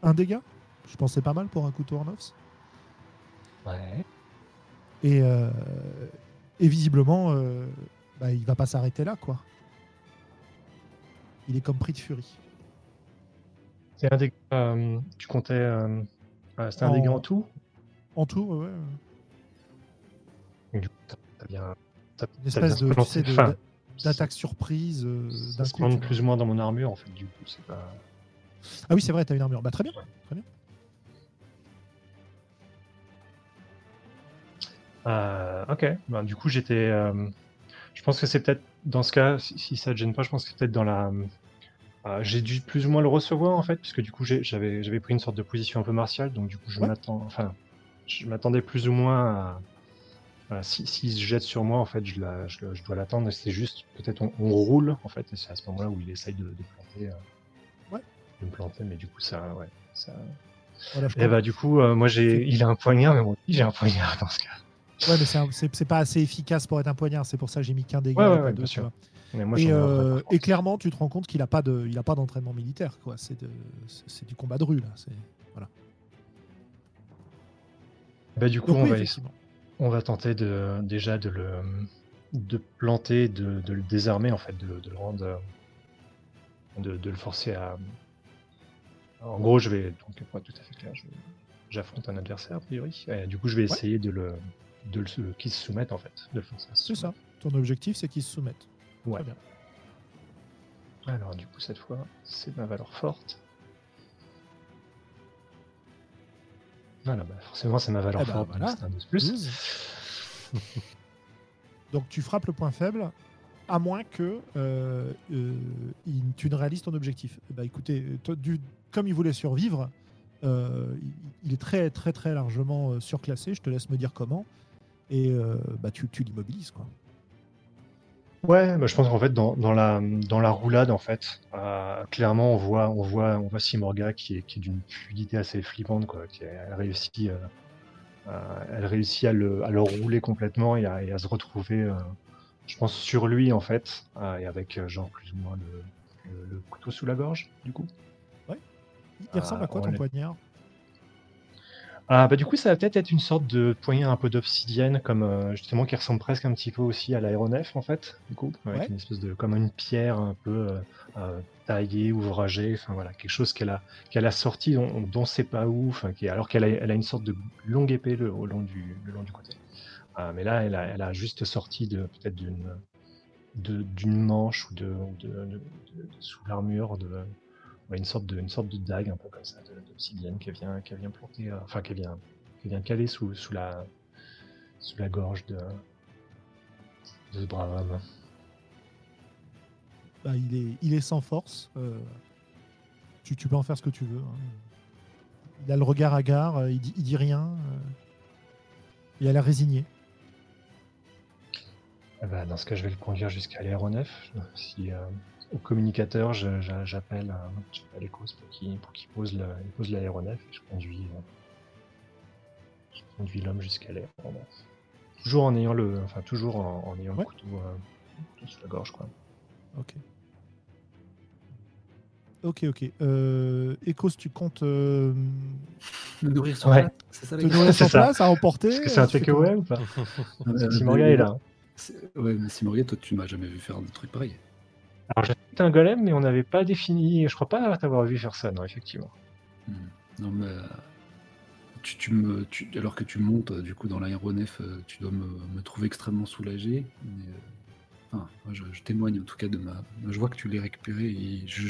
un dégât. Je pensais pas mal pour un couteau en os. Ouais. Et, euh, et visiblement, euh, bah, il va pas s'arrêter là, quoi. Il est comme pris de furie. C'est un dégât. euh, tu comptais. euh, C'était un En- dégât en tout? En tout, ouais, ouais. Du coup, t'as- bien. t'as- Une espèce bien de, tu sais, de- d'attaque surprise euh, Ça se coup, plus ou moins dans mon armure en fait, du coup, c'est pas. Ah oui, c'est vrai, t'as une armure. Bah, très bien. Très bien. Euh, ok, Ben, du coup j'étais. euh, je pense que c'est peut-être dans ce cas, si, si ça te gêne pas, je pense que c'est peut-être dans la. euh, j'ai dû plus ou moins le recevoir en fait, puisque du coup j'avais j'avais pris une sorte de position un peu martiale, donc du coup je Ouais. m'attends. Enfin, je m'attendais plus ou moins à. voilà, si, s'il se jette sur moi, en fait, je, la, je, le- je dois l'attendre. C'est juste, peut-être on, on roule, en fait, et c'est à ce moment-là où il essaye de, de planter. euh, Ouais. De me planter, mais du coup, ça, ouais. Ça... Voilà, Et comprends. bah, du coup, euh, moi, j'ai, il a un poignard, mais moi aussi, j'ai un poignard dans ce cas. Ouais, mais c'est pas assez efficace pour être un poignard. C'est pour ça que j'ai mis qu'un dégât. Ouais, ouais, ouais, deux, bien sûr. Mais moi, et, euh, et clairement, tu te rends compte qu'il a pas de, il a pas d'entraînement militaire, quoi. C'est de- c'est c'est du combat de rue là. Voilà. Bah, du coup, Donc on oui, va, on va tenter de, déjà de le de planter, de, de le désarmer, en fait, de, de le rendre. euh, De, de le forcer à. En gros, je vais. Donc, pour être tout à fait clair, j'affronte un adversaire, a priori. Et du coup, je vais essayer de le. De le se soumette, en fait. De C'est ça. Ton objectif, c'est qu'il se soumette. Ouais. Très bien. Alors, du coup, cette fois, c'est ma valeur forte. Voilà, bah, forcément, c'est ma valeur Eh ben, forte, donc voilà. c'est un 12 plus. 12. *laughs* Donc tu frappes le point faible, à moins que euh, euh, il- tu ne réalises ton objectif. Bah écoutez, toi, du- comme il voulait survivre, euh, il, il est très très très largement euh, surclassé. Je te laisse me dire comment. Et euh, bah tu, tu l'immobilises quoi. Ouais, bah, je pense qu'en fait, dans, dans la, dans la roulade, en fait, euh, clairement, on voit, on voit, on voit Simorga qui est, qui est d'une fluidité assez flippante, quoi. Qui, elle réussit, euh, euh, elle réussit à le, à le rouler complètement et à, et à se retrouver, je pense, sur lui, en fait, et avec, genre, plus ou moins le, le, le couteau sous la gorge, du coup. Il Ah, ressemble à quoi on ton poignard? Ah, bah, du coup, ça va peut-être être une sorte de poignard un peu d'obsidienne, comme euh, justement qui ressemble presque un petit peu aussi à l'aéronef, en fait, du coup, avec Ouais. une espèce de comme une pierre un peu euh, euh, taillée, ouvragée, enfin voilà, quelque chose qu'elle a qu'elle a sorti dont, dont c'est pas où, enfin, qui, alors qu'elle a, elle a une sorte de longue épée le, au long du, le long du côté. Ah, mais là, elle a, elle a juste sorti de peut-être d'une de- d'une manche ou de, de- de- de- sous l'armure de une sorte de une sorte de dague un peu comme ça de- d'obsidienne qui vient qui vient planter euh, enfin qui vient qui vient caler sous, sous la sous la gorge de de ce brave homme. Bah, il, est, il est sans force. euh, tu, tu peux en faire ce que tu veux. hein. Il a le regard hagard, euh, il dit, il dit rien. euh, il a l'air résigné. Eh ben, dans ce cas, je vais le conduire jusqu'à l'aéronef. Si au communicateur, j'appelle euh, Ecos pour qu'il pour qu'il pose le- l'aéronef et je conduis euh, je conduis l'homme jusqu'à l'aéronef. Toujours en ayant le enfin toujours en, en ayant Ouais. le couteau, euh, couteau sous la gorge quoi. Ok. Ok, ok. Euh, Ecos, tu comptes euh, Me nourrir sur Ouais. place, c'est ça te les gars nourrir ça. place à emporter Est-ce que c'est un euh, takeaway ou pas Euh, Si Morgan est là. C'est- Ouais, mais Simorga, toi, tu m'as jamais vu faire des trucs pareils. Alors j'ai un golem, mais on n'avait pas défini. Je crois pas t'avoir vu faire ça, non, effectivement. Hmm. Non, mais euh, tu, me, alors que tu montes euh, du coup dans l'aéronef, euh, tu dois me, trouver extrêmement soulagé. Enfin, je, témoigne en tout cas de ma. Je vois que tu l'as récupéré et je,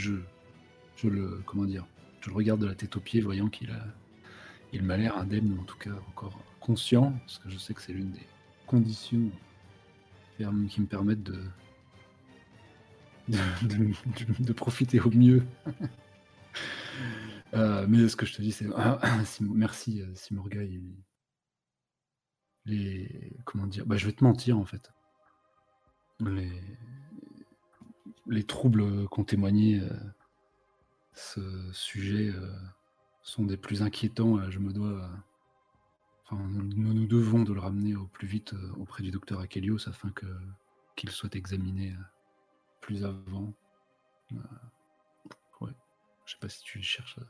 je, le, comment dire, je le regarde de la tête aux pieds, voyant qu'il a, il m'a l'air indemne, en tout cas encore conscient, parce que je sais que c'est l'une des conditions qui me permettent de, de, profiter au mieux Euh, mais ce que je te dis, c'est *coughs* merci euh, Simorga. Il, les comment dire bah, je vais te mentir en fait. Les, les troubles qu'ont témoigné euh, ce sujet sont des plus inquiétants. Je me dois, enfin, nous, nous devons de le ramener au plus vite auprès du docteur Akelios afin qu'il soit examiné plus avant. ouais. Je sais pas si tu cherches à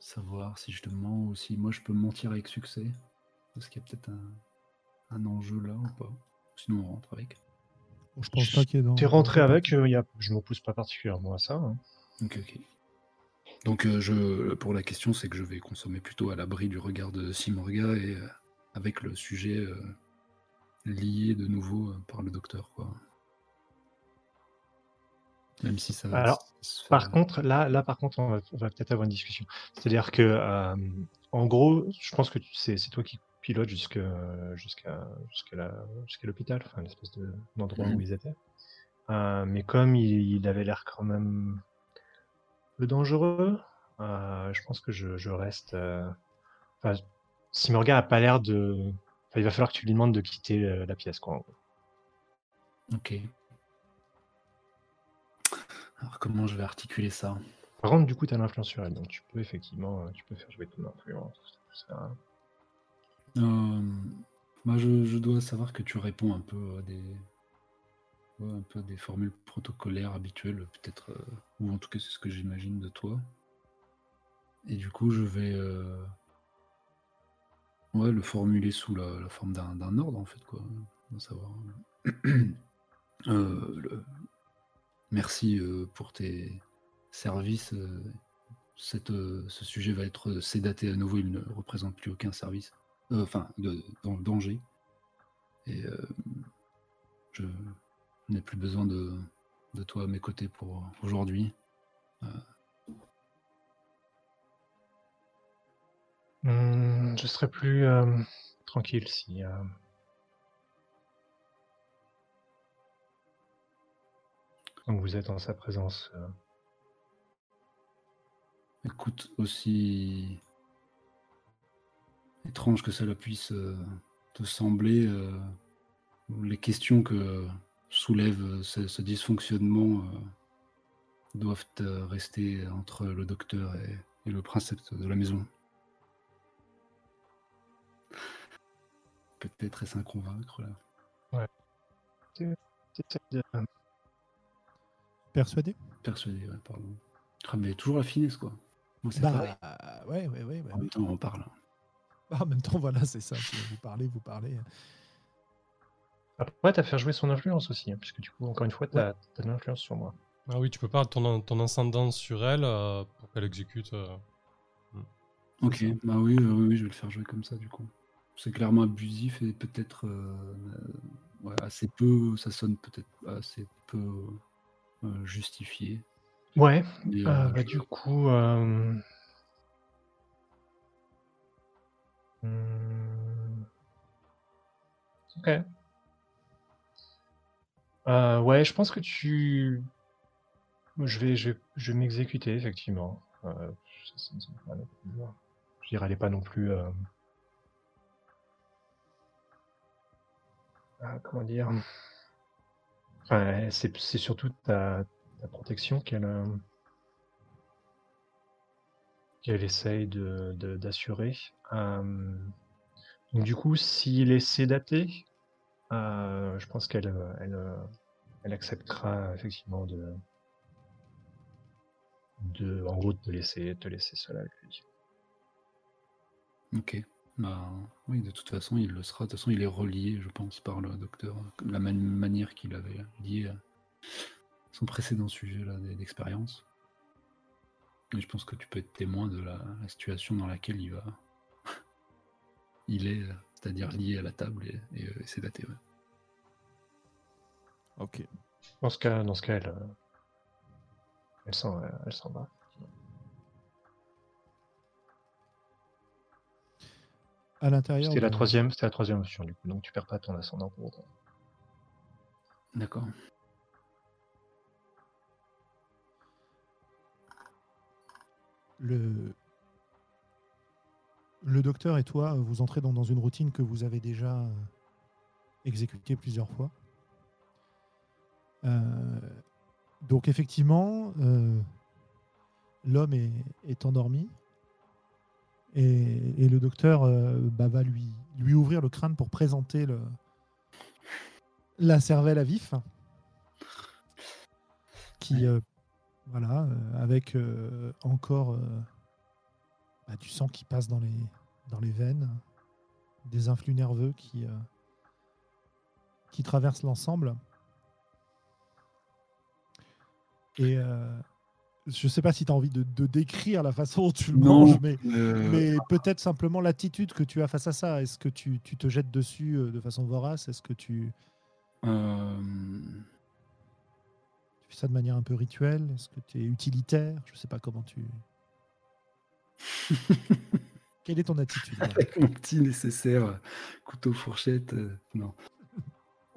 savoir si je te mens ou si moi je peux mentir avec succès. Parce qu'il y a peut-être un, un enjeu là ou pas? Sinon on rentre avec. Bon, je pense pas qu'il y ait dans. T'es rentré avec, euh, y a... je m'oppose pas particulièrement à ça. hein. Ok, ok. Donc euh, je, pour la question, c'est que je vais consommer plutôt à l'abri du regard de Simorga et euh, avec le sujet euh, lié de nouveau euh, par le docteur, quoi. Même si ça Alors, Par contre, là, là, par contre, on va, peut-être avoir une discussion. C'est-à-dire que, euh, en gros, je pense que c'est toi qui pilotes jusqu'à jusqu'à l'hôpital, enfin l'espèce de- d'endroit Mhm. où ils étaient. Euh, mais comme il, il avait l'air quand même peu dangereux, euh, je pense que je, je reste. Enfin, si Morgan a pas l'air de, enfin, il va falloir que tu lui demandes de quitter la pièce, quoi. Ok. Alors comment je vais articuler ça? Par contre, du coup, tu as l'influence sur elle, donc tu peux effectivement, euh, tu peux faire jouer ton influence. tout ça. Euh, moi, je, je dois savoir que tu réponds un peu à des, ouais, un peu à des formules protocolaires habituelles, peut-être, euh, ou en tout cas c'est ce que j'imagine de toi. Et du coup, je vais euh, ouais, le formuler sous la, la forme d'un ordre, en fait, quoi. À savoir. *clears throat* le- Merci euh, pour tes services. euh, euh, ce sujet va être sédaté à nouveau, il ne représente plus aucun service enfin, dans le danger. Et je n'ai plus besoin de, toi à mes côtés pour aujourd'hui. Hmm, je serais plus tranquille si. Donc vous êtes en sa présence. euh. Écoute, aussi étrange que cela puisse euh, te sembler, euh, les questions que soulève ce, ce dysfonctionnement doivent rester entre le docteur et, et le principe de la maison. Peut-être est-ce à convaincre là. De- Persuadé Persuadé, ouais, pardon. Ah, mais toujours la finesse, quoi. Moi, c'est pareil. Bah, ouais, ouais, ouais. bah En même temps, on parle. Bah, en même temps, voilà, c'est ça. Vous parlez, vous parlez. Après, t'as fait jouer son influence aussi, hein, puisque du coup, encore une fois, t'as as de l'influence sur moi. Ah oui, tu peux pas ton, ton ascendance sur elle euh, pour qu'elle exécute. euh. Ok, bah oui, euh, oui, oui, je vais le faire jouer comme ça, du coup. C'est clairement abusif et peut-être euh, euh, ouais, assez peu, ça sonne peut-être assez peu euh, justifié. Ouais, Mais, euh, bah, du coup. euh, hmm, Ok. Ouais, je pense que tu. Je vais, je je vais m'exécuter, effectivement. Je dirais, elle est pas non plus. ah, comment dire? C'est surtout ta, protection qu'elle euh, essaye de, de- d'assurer. Euh, donc du coup, s'il est sédaté, euh, je pense qu'elle elle, elle acceptera effectivement de, de en gros de te laisser te laisser seul avec lui. Ok. Bah, oui, de toute façon, il le sera. De toute façon, il est relié, je pense, par le docteur. De la même manière qu'il avait lié à son précédent sujet d'expérience. Et je pense que tu peux être témoin de la, la situation dans laquelle il va. *laughs* il est, euh, c'est-à-dire lié à la table et, et, euh, et sédaté. ouais. Ok. Dans ce cas, dans ce cas, elle, euh, elle s'en elle s'en va. À l'intérieur. C'était la troisième, c'était la troisième option du coup, donc tu perds pas ton ascendant pour autant. D'accord. le le docteur et toi, vous entrez dans, dans une routine que vous avez déjà euh, exécutée plusieurs fois. Euh, donc effectivement, euh, l'homme est, est endormi et, et le docteur euh, bah, va lui, lui ouvrir le crâne pour présenter le, la cervelle à vif, qui, euh, voilà, euh, avec encore bah, du sang qui passe dans les, dans les veines, des influx nerveux qui, qui traversent l'ensemble. Et euh, je ne sais pas si tu as envie de, de décrire la façon dont tu le manges, mais, euh, mais peut-être simplement l'attitude que tu as face à ça. Est-ce que tu, tu te jettes dessus euh, de façon vorace? Est-ce que tu, euh, tu fais ça de manière un peu rituelle? Est-ce que tu es utilitaire? Je ne sais pas comment tu... *laughs* Quelle est ton attitude avec mon petit nécessaire couteau fourchette, euh, non.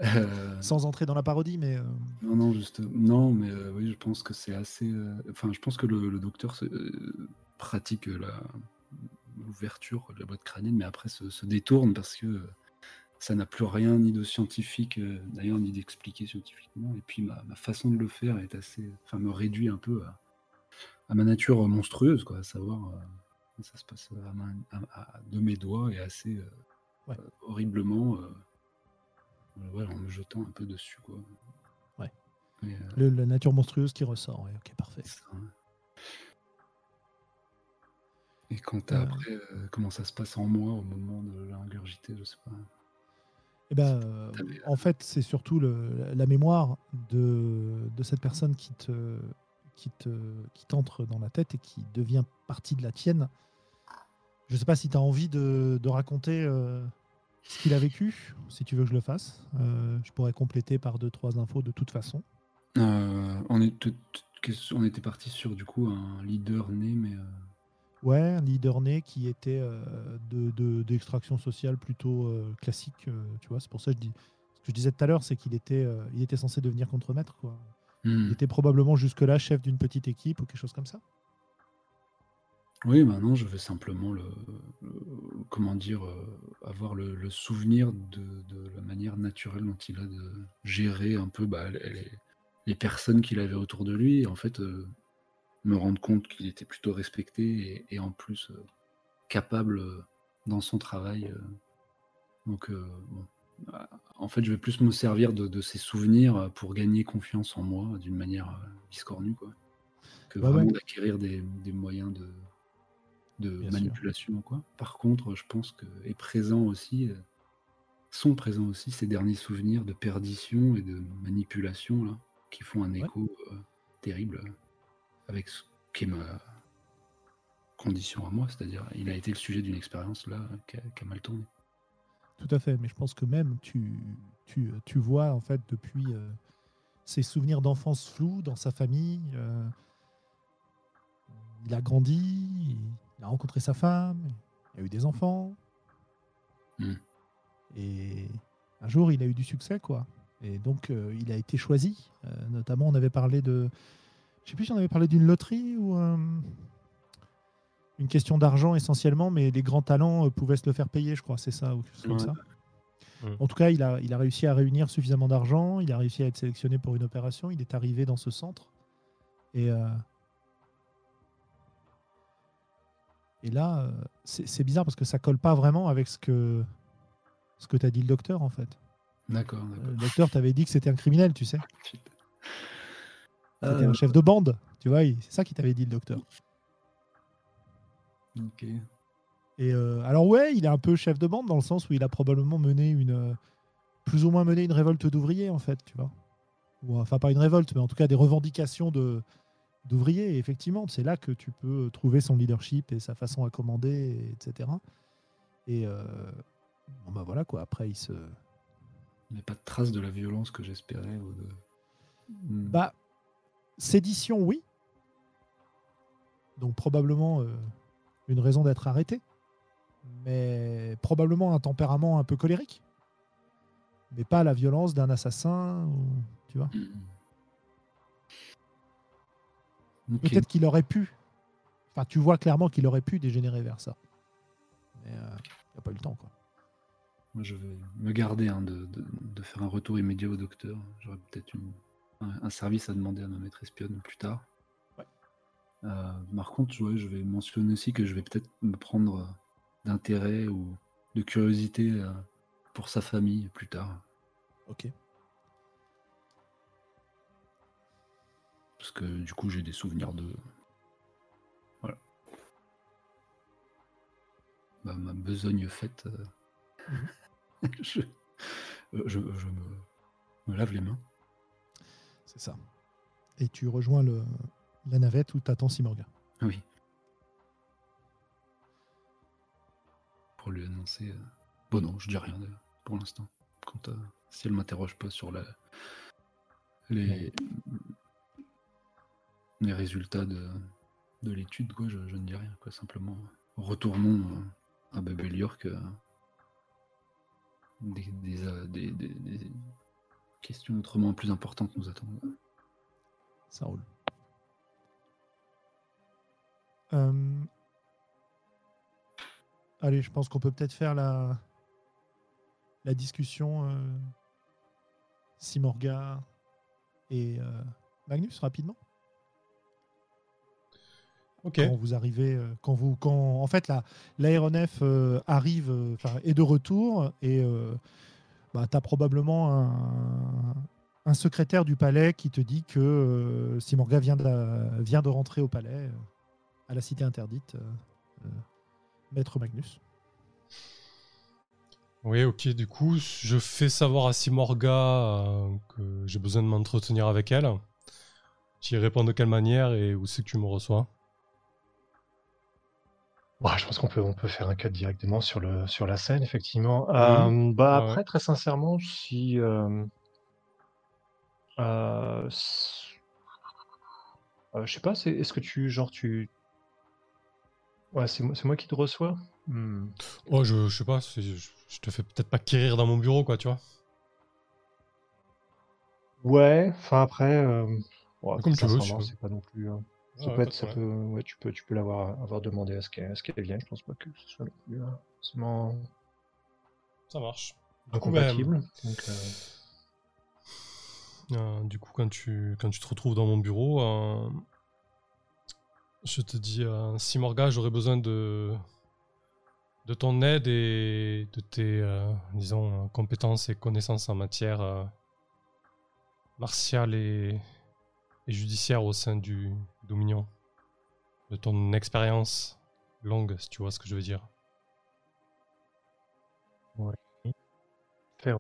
Euh, Sans entrer dans la parodie, mais... euh, Non, non, juste. Non, mais euh, oui, je pense que c'est assez. Enfin, je pense que le, le docteur pratique la l'ouverture de la boîte crânienne, mais après se, se détourne parce que ça n'a plus rien ni de scientifique, d'ailleurs, ni d'expliqué scientifiquement. Et puis ma, ma façon de le faire est assez. Enfin, me réduit un peu à, à ma nature monstrueuse, quoi, à savoir. euh, ça se passe à, main- à- à- de mes doigts et assez euh, Ouais. horriblement. euh, en me jetant un peu dessus, quoi. Ouais. Mais, euh, le- la nature monstrueuse qui ressort. ouais, ok, parfait. ça. Et quant à Euh. après, euh, comment ça se passe en moi au moment de la ingurgiter, je sais pas. Eh ben, euh, en fait, c'est surtout le- la mémoire de, de cette personne qui te qui te qui t'entre dans la tête et qui devient partie de la tienne. Je sais pas si tu as envie de, de raconter euh, ce qu'il a vécu, si tu veux que je le fasse. Euh, je pourrais compléter par deux trois infos de toute façon. Euh, on, est, était parti sur du coup un leader né, mais euh, Ouais, un leader né qui était euh, de, de- d'extraction sociale plutôt classique, tu vois. C'est pour ça que je dis. Ce que je disais tout à l'heure, c'est qu'il était, il était censé devenir contremaître, quoi. hmm. Il était probablement jusque-là chef d'une petite équipe ou quelque chose comme ça. Oui, maintenant je vais simplement le, le- comment dire, euh, avoir le, le souvenir de, de la manière naturelle dont il a de gérer un peu bah, les, les- les personnes qu'il avait autour de lui. Et en fait, euh, me rendre compte qu'il était plutôt respecté et, et en plus euh, capable euh, dans son travail. euh. donc, euh, bon. En fait, je vais plus me servir de, de ces souvenirs euh, pour gagner confiance en moi d'une manière euh, biscornue, quoi. Que Ouais, vraiment ouais. d'acquérir des, des moyens de, de Bien sûr. manipulation, quoi. Par contre, je pense que est présent aussi, euh, sont présents aussi ces derniers souvenirs de perdition et de manipulation là, qui font un Ouais. écho euh, terrible euh, avec ce qui est ma condition à moi, c'est-à-dire il a été le sujet d'une expérience là qui a, qui a mal tourné. Tout à fait, mais je pense que même tu, tu, tu vois en fait depuis euh, ses souvenirs d'enfance flous dans sa famille. euh, il a grandi, il a rencontré sa femme, il a eu des enfants. Mm. Et un jour, il a eu du succès, quoi. Et donc, euh, il a été choisi. Euh, notamment, on avait parlé de. Je sais plus si on avait parlé d'une loterie ou euh, une question d'argent essentiellement, mais les grands talents euh, pouvaient se le faire payer, je crois. C'est ça, ou quelque chose comme Ouais. ça. Mm. En tout cas, il a, il a réussi à réunir suffisamment d'argent. Il a réussi à être sélectionné pour une opération. Il est arrivé dans ce centre. Et, et là, euh, c'est bizarre parce que ça colle pas vraiment avec ce que, ce que t'as dit le docteur, en fait. D'accord, Euh, d'accord. Le docteur t'avait dit que c'était un criminel, tu sais. Shit. C'était Euh, un chef de bande. Tu vois, c'est ça qu'il t'avait dit, le docteur. ok. Et euh, alors ouais, il est un peu chef de bande dans le sens où il a probablement mené une euh, plus ou moins mené une révolte d'ouvriers en fait, tu vois. Ou, enfin pas une révolte, mais en tout cas des revendications de d'ouvriers. Effectivement, c'est là que tu peux trouver son leadership et sa façon à commander, et etc. Et euh, bon bah voilà quoi. Après il se Il n'y a pas de trace de la violence que j'espérais. ou de... Hmm. bah sédition oui. Donc probablement euh, une raison d'être arrêté, mais probablement un tempérament un peu colérique, mais pas la violence d'un assassin. Ou, tu vois. Hmm. Peut-être qu'il aurait pu. Enfin, tu vois clairement qu'il aurait pu dégénérer vers ça. Mais euh, il n'a pas eu le temps, quoi. Moi, je vais me garder hein, de, de- de faire un retour immédiat au docteur. J'aurais peut-être un, un service à demander à ma maître espionne plus tard. Ouais. Euh, par contre, ouais, je vais mentionner aussi que je vais peut-être me prendre euh, d'intérêt ou de curiosité euh, pour sa famille plus tard. Ok. Parce que du coup, j'ai des souvenirs de. Voilà. Bah, ma besogne faite. euh, *laughs* je, euh, je, je me, me lave les mains. C'est ça. Et tu rejoins le, la navette où t'attends Simorga. Oui. Pour lui annoncer. euh, Bon, non, je dis rien pour l'instant. Quand, euh, si elle m'interroge pas sur la, les, les résultats de, de l'étude, quoi, je, je ne dis rien. Quoi. Simplement, retournons à Babel York. euh, des, des, euh, des- des- des questions autrement plus importantes nous attendent. Ça roule. Euh, Allez, je pense qu'on peut peut-être faire la, la discussion euh, Simorga et euh, Magnus rapidement. Quand vous arrivez, euh, quand vous, quand en fait la l'aéronef euh, arrive, euh, est de retour et euh, bah, tu as probablement un, un secrétaire du palais qui te dit que euh, Simorga vient de, vient de rentrer au palais, à la cité interdite, Maître Magnus. Oui, ok. Du coup, je fais savoir à Simorga que j'ai besoin de m'entretenir avec elle. Tu y réponds de quelle manière et où c'est que tu me reçois Ouais, je pense qu'on peut, on peut faire un cut directement sur, le, sur la scène, effectivement. Euh, bah, Ouais. après, très sincèrement, si. euh, euh, s- euh, je sais pas, c'est- est-ce que tu. Genre, tu. Ouais, c'est moi, c'est moi qui te reçois? Hmm. Oh, je, je sais pas, c'est- je, je te fais peut-être pas quérir dans mon bureau, quoi, tu vois. Ouais, enfin après. euh, ouais, Comme tu veux, sincèrement, tu veux. c'est pas non plus. euh, ça Ouais, peut être, ça peut, ouais, tu peux, tu peux l'avoir avoir demandé à ce qu'elle vienne. Je pense pas que ce soit non plus forcément Ça marche. Du coup, ben. Donc, euh, Euh, du coup, quand tu, quand tu te retrouves dans mon bureau, euh, je te dis, euh, Simorga, j'aurais besoin de, de ton aide et de tes, disons, compétences et connaissances en matière martiale et, et judiciaire au sein du Dominion. De ton expérience longue, si tu vois ce que je veux dire. faire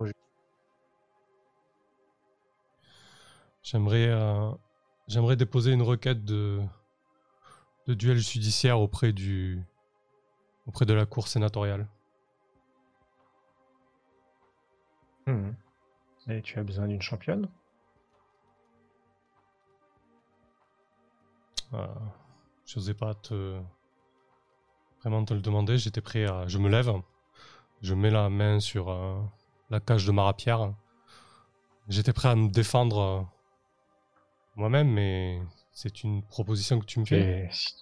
J'aimerais euh, j'aimerais déposer une requête de, de duel judiciaire auprès du auprès de la cour sénatoriale. Mhm. Et tu as besoin d'une championne? Euh, J'osais pas te vraiment te le demander. J'étais prêt à. Je me lève, je mets la main sur euh, la cage de ma rapière. J'étais prêt à me défendre euh, moi-même, mais c'est une proposition que tu me fais. Si,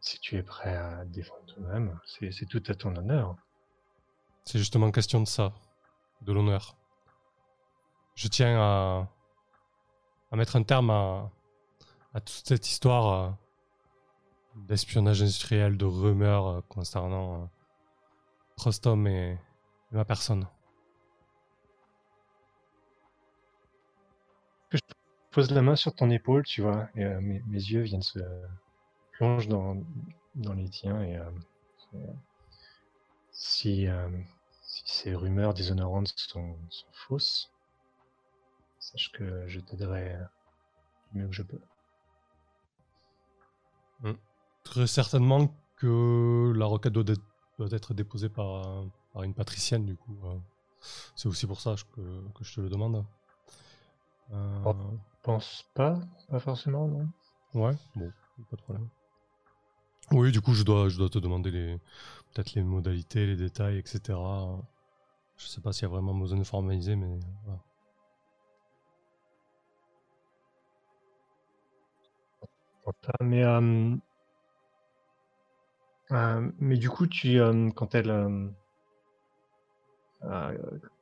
si tu es prêt à te défendre toi-même, c'est c'est tout à ton honneur. C'est justement question de ça, de l'honneur. Je tiens à, à mettre un terme à, à toute cette histoire euh, d'espionnage industriel, de rumeurs euh, concernant euh, Prostom et, ma personne. Pose la main sur ton épaule, tu vois, et mes, yeux viennent se plonger dans, dans les tiens. Et si, si ces rumeurs déshonorantes sont, sont fausses, sache que je t'aiderai du mieux que je peux. Très certainement que la requête doit être, doit être déposée par, par une patricienne, du coup. euh. C'est aussi pour ça que, que je te le demande. Euh, Oh. Pense pas, pas forcément, non Ouais, bon, pas de problème. Oui, du coup, je dois, je dois te demander les, peut-être les modalités, les détails, etc. Je sais pas s'il y a vraiment besoin de formaliser, mais voilà. Pas, Mais euh, Euh, mais du coup, tu, euh, quand elle, euh, euh,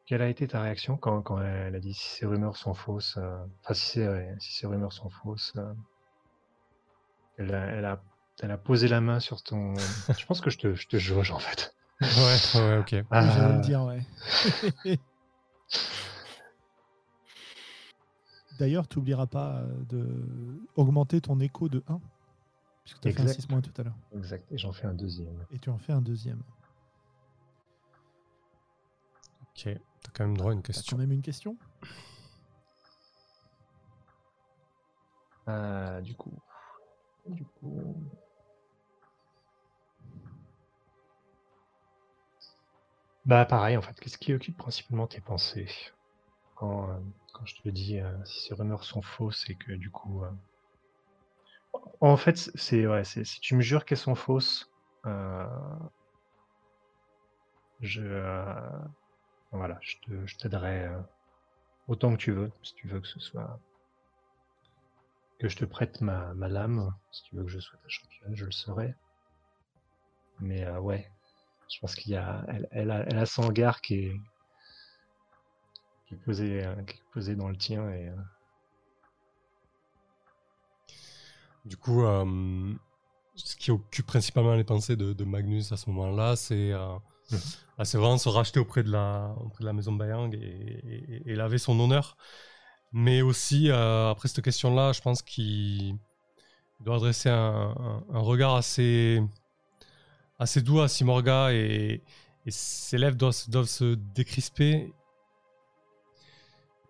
quelle a été ta réaction quand, quand elle a dit si ces rumeurs sont fausses, euh, enfin si, c'est- si ces rumeurs sont fausses, euh, elle, a, elle, a, elle a posé la main sur ton. *laughs* je pense que je te, je te jauge en fait. Ouais, ouais, ok. Ah, le dire, ouais. *laughs* D'ailleurs, tu n'oublieras pas euh, de augmenter ton écho de 1, puisque tu as fait un Exact. 6 moins tout à l'heure. exact. Et j'en fais un deuxième. Et tu en fais un deuxième. Ok, t'as quand même droit à une question. quand même une question? Ah, du coup, du coup. Bah pareil en fait. Qu'est-ce qui occupe principalement tes pensées? Quand, euh, je te dis euh, si ces rumeurs sont fausses et que du coup. euh, En fait, c'est ouais, si tu me jures qu'elles sont fausses, euh, je voilà, je te, je t'aiderai autant que tu veux, si tu veux que ce soit que je te prête ma, lame, si tu veux que je sois ta championne, je le serai. Mais ouais, je pense qu'il y a, elle, elle a, elle a qui est, qui euh, qui dans le tien et euh, Du coup, euh, ce qui occupe principalement les pensées de, de Magnus à ce moment-là, c'est euh, Mhm. ah, vraiment se racheter auprès de la, auprès de la maison Bayang et, et- et laver son honneur. Mais aussi, euh, après cette question-là, je pense qu'il doit adresser un, un- un regard assez, assez doux à Simorga et, et ses lèvres doivent, doivent se décrisper.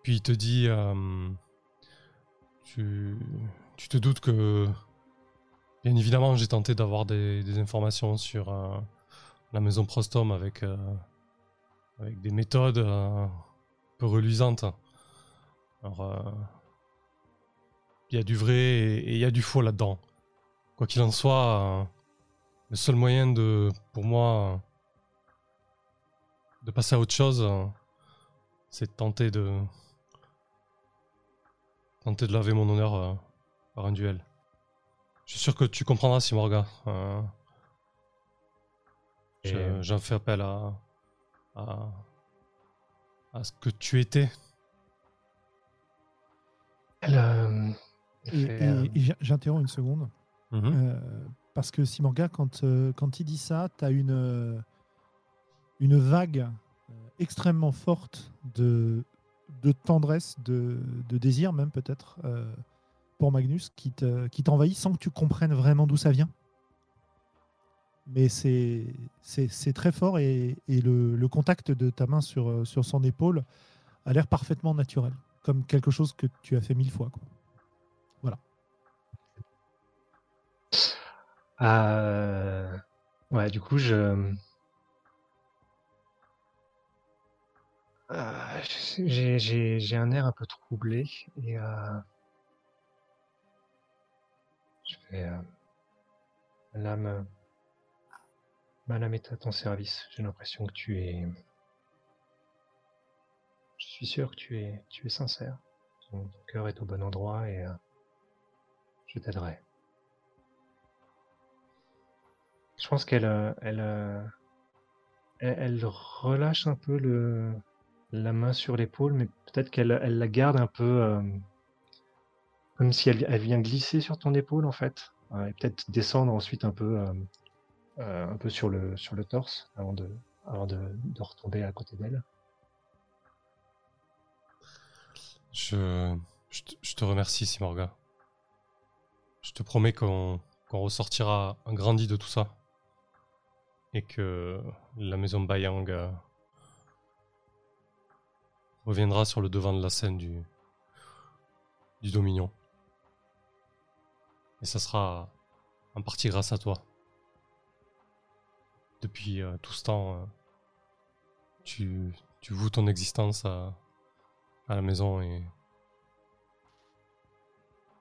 Puis il te dit euh, tu, te doutes que, bien évidemment, j'ai tenté d'avoir des, informations sur euh, la maison Prostom avec, euh, des méthodes un peu reluisantes. Alors, il y a du vrai et il y a du faux là-dedans. Quoi qu'il en soit, le seul moyen de, pour moi, de passer à autre chose, c'est de tenter de tenter de laver mon honneur euh, par un duel. Je suis sûr que tu comprendras, Simorga. Euh, je- J'en fais appel à, à, à ce que tu étais. elle, euh, j'interromps une seconde. Mhm. Euh, parce que Simorga, quand, euh, quand il dit ça, tu as une, une vague extrêmement forte de, de tendresse, de, désir même peut-être, euh, pour Magnus, qui te- t'envahit sans que tu comprennes vraiment d'où ça vient. Mais c'est très fort et, le, contact de ta main sur, euh, sur son épaule a l'air parfaitement naturel, comme quelque chose que tu as fait mille fois. Quoi. euh, ouais, du coup, je. Euh, j'ai- j'ai un air un peu troublé et euh, je fais euh, l'âme ma lame est à ton service. J'ai l'impression que tu es je suis sûr que tu es tu es sincère. Ton, cœur est au bon endroit et euh, je t'aiderai. Je pense qu'elle euh, euh, elle elle relâche un peu le la main sur l'épaule, mais peut-être qu'elle elle la garde un peu euh, comme si elle, vient glisser sur ton épaule en fait, et peut-être descendre ensuite un peu, euh, euh, un peu sur le sur le torse avant de avant de, de retomber à côté d'elle. Je, je, te- remercie, Simorga. Je te promets qu'on qu'on ressortira grandi de tout ça. Et que la maison Bayang reviendra sur le devant de la scène du, du Dominion. Et ça sera en partie grâce à toi. Depuis euh, tout ce temps, euh, tu, tu voues ton existence à, à la maison et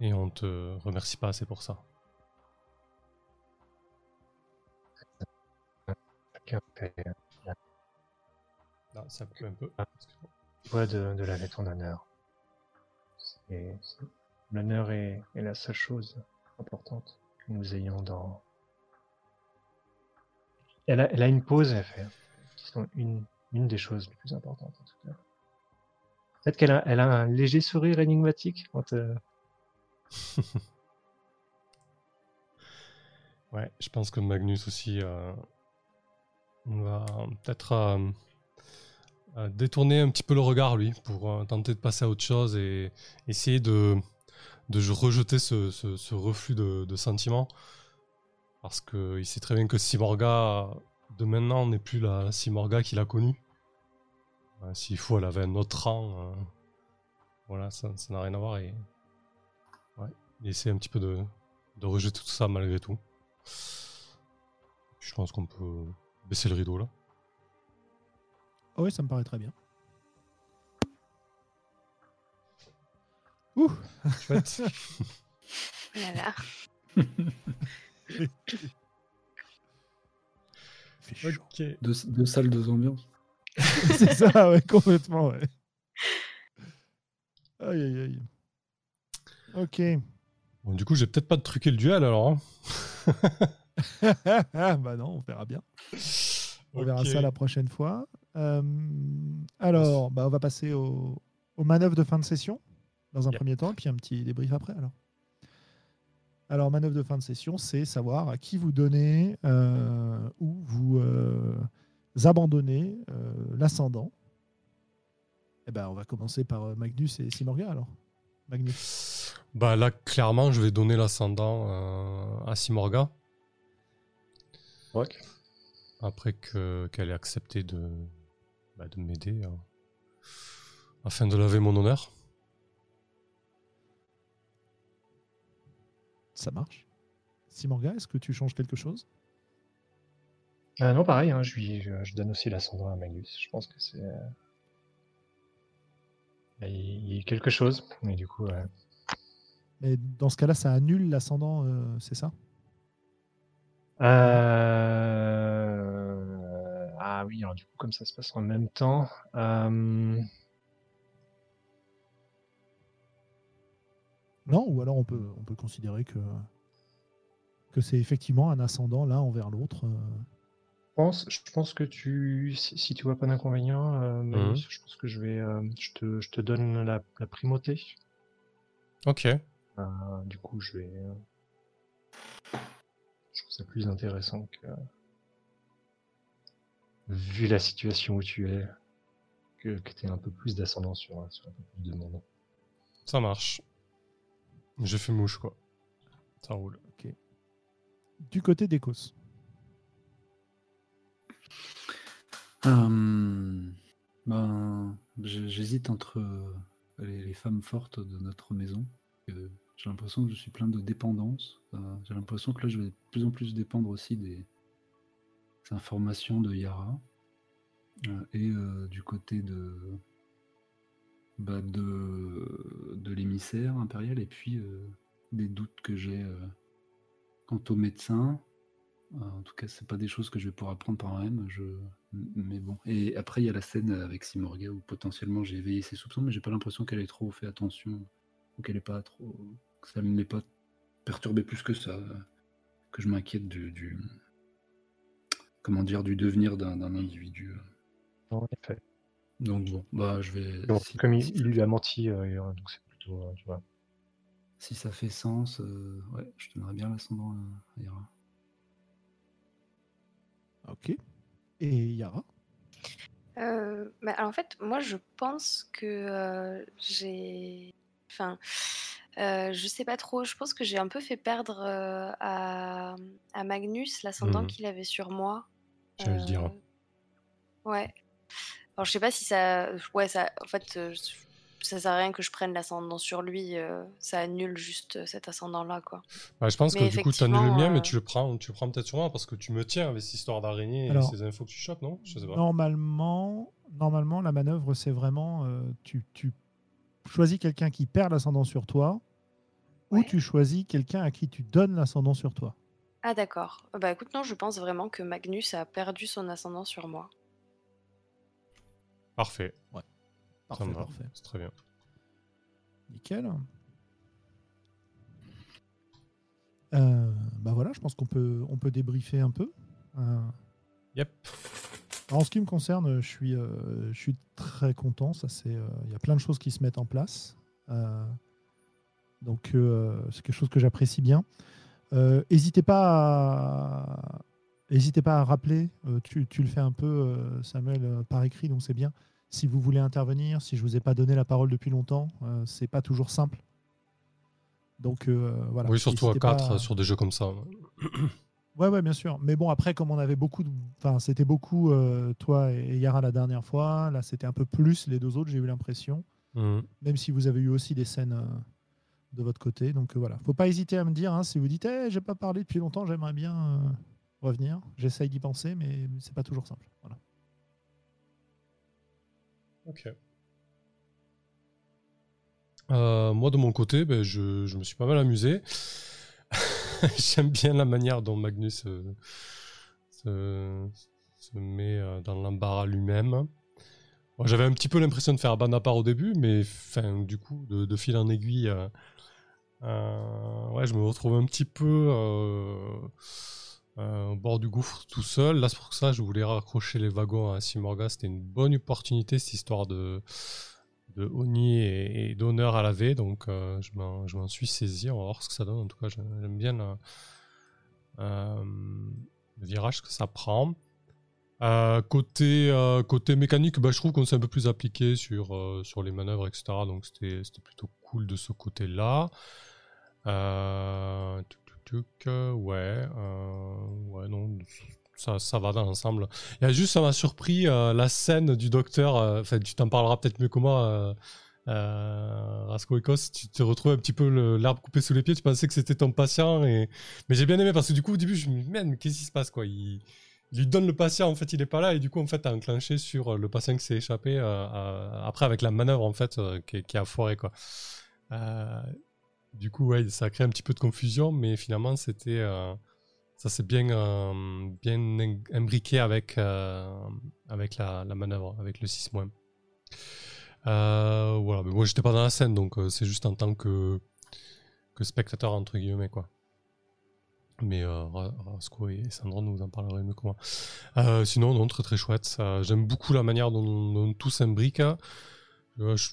et on te remercie pas assez pour ça. Non, ça coupe un peu. Ah. De, de laver ton honneur. L'honneur est, la seule chose importante que nous ayons dans elle, a, une pause, elle fait c'est une, une des choses les plus importantes en tout cas. Peut-être qu'elle a, un léger sourire énigmatique quand. euh, *laughs* Ouais, je pense que Magnus aussi euh, va peut-être euh, détourner un petit peu le regard, lui, pour euh, tenter de passer à autre chose et essayer de, rejeter ce, reflux de, sentiments. Parce qu'il sait très bien que Simorga, de maintenant, n'est plus la Simorga qu'il a connue. Euh, S'il faut, elle avait un autre rang. euh, voilà, ça n'a rien à voir. Et ouais, il essaie un petit peu de rejeter tout ça malgré tout. Je pense qu'on peut baisser le rideau là. Ah oui, ça me paraît très bien. Ouh, Chouette. *laughs* Voilà. fait *laughs* chaud. ok. Deux, deux salles, deux ambiances. *laughs* C'est ça, ouais, complètement, ouais. Aïe, aïe, aïe. Ok. Bon, du coup, j'ai peut-être pas de truquer le duel alors. hein. bah non, on verra bien. On verra ça la prochaine fois. Euh, alors, bah, on va passer au- aux manœuvres de fin de session dans un Yep. premier temps, puis un petit débrief après. Alors, alors manœuvre de fin de session, c'est savoir à qui vous donnez euh, ou vous euh, abandonnez euh, l'ascendant. Eh ben, on va commencer par Magnus et Simorga alors. Magnus. Bah là, clairement, je vais donner l'ascendant euh, à Simorga. Rock. Après que- qu'elle ait accepté de, bah, de m'aider euh, afin de laver mon honneur. Ça marche. Simorga, est-ce que tu changes quelque chose? Ah non, pareil, hein, je, lui, je, je donne aussi l'ascendant à Magnus. Je pense que c'est. euh, Il il y a quelque chose, mais du coup, ouais. Mais dans ce cas-là, ça annule l'ascendant, euh, c'est ça? Euh, Ah oui, alors du coup, comme ça se passe en même temps. euh, Non Ou alors on peut, on peut considérer que, que c'est effectivement un ascendant l'un envers l'autre. euh. Je pense, je pense que tu, si, si tu vois pas d'inconvénient, euh, Magnus, je pense que je vais, euh, je te, je te donne la, la primauté. Ok. Euh, du coup, je vais, je trouve ça plus intéressant que, vu la situation où tu es, que, que tu aies un peu plus d'ascendant sur, sur un peu plus de monde. Ça marche. J'ai fait mouche, quoi. Ça roule. Du côté d'Écosse. Euh, ben, j'hésite entre euh, les, les femmes fortes de notre maison. Euh, J'ai l'impression que je suis plein de dépendance. Euh, j'ai l'impression que là, je vais de plus en plus dépendre aussi des, des informations de Yara. Euh, et euh, du côté de, bah, de, de l'émissaire impérial. Et puis euh, des doutes que j'ai quant au médecin. En tout cas, c'est pas des choses que je vais pouvoir apprendre par moi-même. Mais bon. Et après, il y a la scène avec Simorga où potentiellement j'ai éveillé ses soupçons, mais j'ai pas l'impression qu'elle ait trop fait attention ou qu'elle pas trop. que ça ne l'ait pas perturbé plus que ça. Que je m'inquiète du- Comment dire, du devenir d'un individu. En effet. Donc bon, bah je vais. Donc, si, comme il, si- il lui a menti, euh, donc c'est plutôt, euh, tu vois. si ça fait sens, euh, ouais, je donnerais bien l'ascendant à Yara. Ok. Et Yara? Euh, bah, alors, en fait, moi, je pense que euh, j'ai. Enfin, euh, je sais pas trop. Je pense que j'ai un peu fait perdre euh, à, à Magnus l'ascendant Mhm. qu'il avait sur moi. J'allais le dire. Euh, Ouais. Alors, je sais pas si ça. Ouais, ça. En fait, euh, ça sert à rien que je prenne l'ascendant sur lui. euh, ça annule juste cet ascendant-là, quoi. Ouais, je pense Mais que du coup, tu annules le mien, mais tu le prends, tu le prends peut-être sur moi parce que tu me tiens avec cette histoire d'araignée et ces infos que tu chopes, non? Je sais pas. Normalement, normalement, la manœuvre, c'est vraiment euh, tu, tu choisis quelqu'un qui perd l'ascendant sur toi ou tu choisis quelqu'un à qui tu donnes l'ascendant sur toi. Ah, d'accord. Bah, écoute, non, je pense vraiment que Magnus a perdu son ascendant sur moi. Parfait. Ça Parfait, me va. parfait. C'est très bien. Nickel. Euh, bah voilà, je pense qu'on peut, on peut débriefer un peu. Euh, Yep. En ce qui me concerne, je suis, euh, je suis très content. Ça, c'est, euh, il y a plein de choses qui se mettent en place. Euh, donc, euh, c'est quelque chose que j'apprécie bien. Euh, N'hésitez pas, à... hésitez pas à rappeler. euh, tu, tu le fais un peu, euh, Samuel, euh, par écrit, donc c'est bien. Si vous voulez intervenir, si je vous ai pas donné la parole depuis longtemps, euh, c'est pas toujours simple. Donc euh, voilà. oui, surtout à N'hésitez pas 4 sur des jeux comme ça. *clears throat* Ouais, ouais, bien sûr. Mais bon, après, comme on avait beaucoup, de... enfin, c'était beaucoup euh, toi et Yara la dernière fois. Là, c'était un peu plus les deux autres. J'ai eu l'impression, Mhm. même si vous avez eu aussi des scènes euh, de votre côté. Donc euh, voilà, faut pas hésiter à me dire hein, si vous dites, eh, j'ai pas parlé depuis longtemps, j'aimerais bien euh, revenir. J'essaye d'y penser, mais c'est pas toujours simple. Voilà. Ok. Euh, moi, de mon côté, ben, je, me suis pas mal amusé. *laughs* J'aime bien la manière dont Magnus se, met dans l'embarras lui-même. J'avais un petit peu l'impression de faire Banapar au début, mais fin, du coup, de, fil en aiguille, ouais, je me retrouve un petit peu euh, euh, au bord du gouffre tout seul. Là, c'est pour ça je voulais raccrocher les wagons à Simorga. C'était une bonne opportunité, cette histoire de, de Oni et, d'honneur à laver. Donc, euh, je m'en suis saisi. On va voir ce que ça donne. En tout cas, j'aime bien le, euh, virage que ça prend. Euh, côté, euh, côté mécanique, bah, je trouve qu'on s'est un peu plus appliqué sur, euh, sur les manœuvres, etc. Donc c'était plutôt cool de ce côté-là. Euh, tuc, tuc, euh, ouais, euh, ouais, non, ça, ça va dans l'ensemble. Il y a juste, ça m'a surpris euh, la scène du docteur. euh, Enfin, tu t'en parleras peut-être mieux que moi. Euh, euh, Ecos, tu te retrouves un petit peu l'arbre coupé sous les pieds. Tu pensais que c'était ton patient, et... mais j'ai bien aimé parce que du coup, au début, je me dis, mais qu'est-ce qui se passe quoi? Il... lui donne le patient, en fait, il est pas là, et du coup, en fait, t'as enclenché sur euh, le patient qui s'est échappé euh, euh, après avec la manœuvre en fait euh, qui, qui a foiré quoi. Du coup, ça a créé un petit peu de confusion, mais finalement, c'était euh, ça s'est bien euh, bien im- imbriqué avec euh, avec la, manœuvre, avec le 6 Euh, voilà, mais moi j'étais pas dans la scène, donc c'est juste en tant que que spectateur entre guillemets quoi. Mais Ra- Rasco et Sandro nous en parleraient mieux que moi. Sinon, non, très très chouette. J'aime beaucoup la manière dont, dont tout s'imbrique. Je-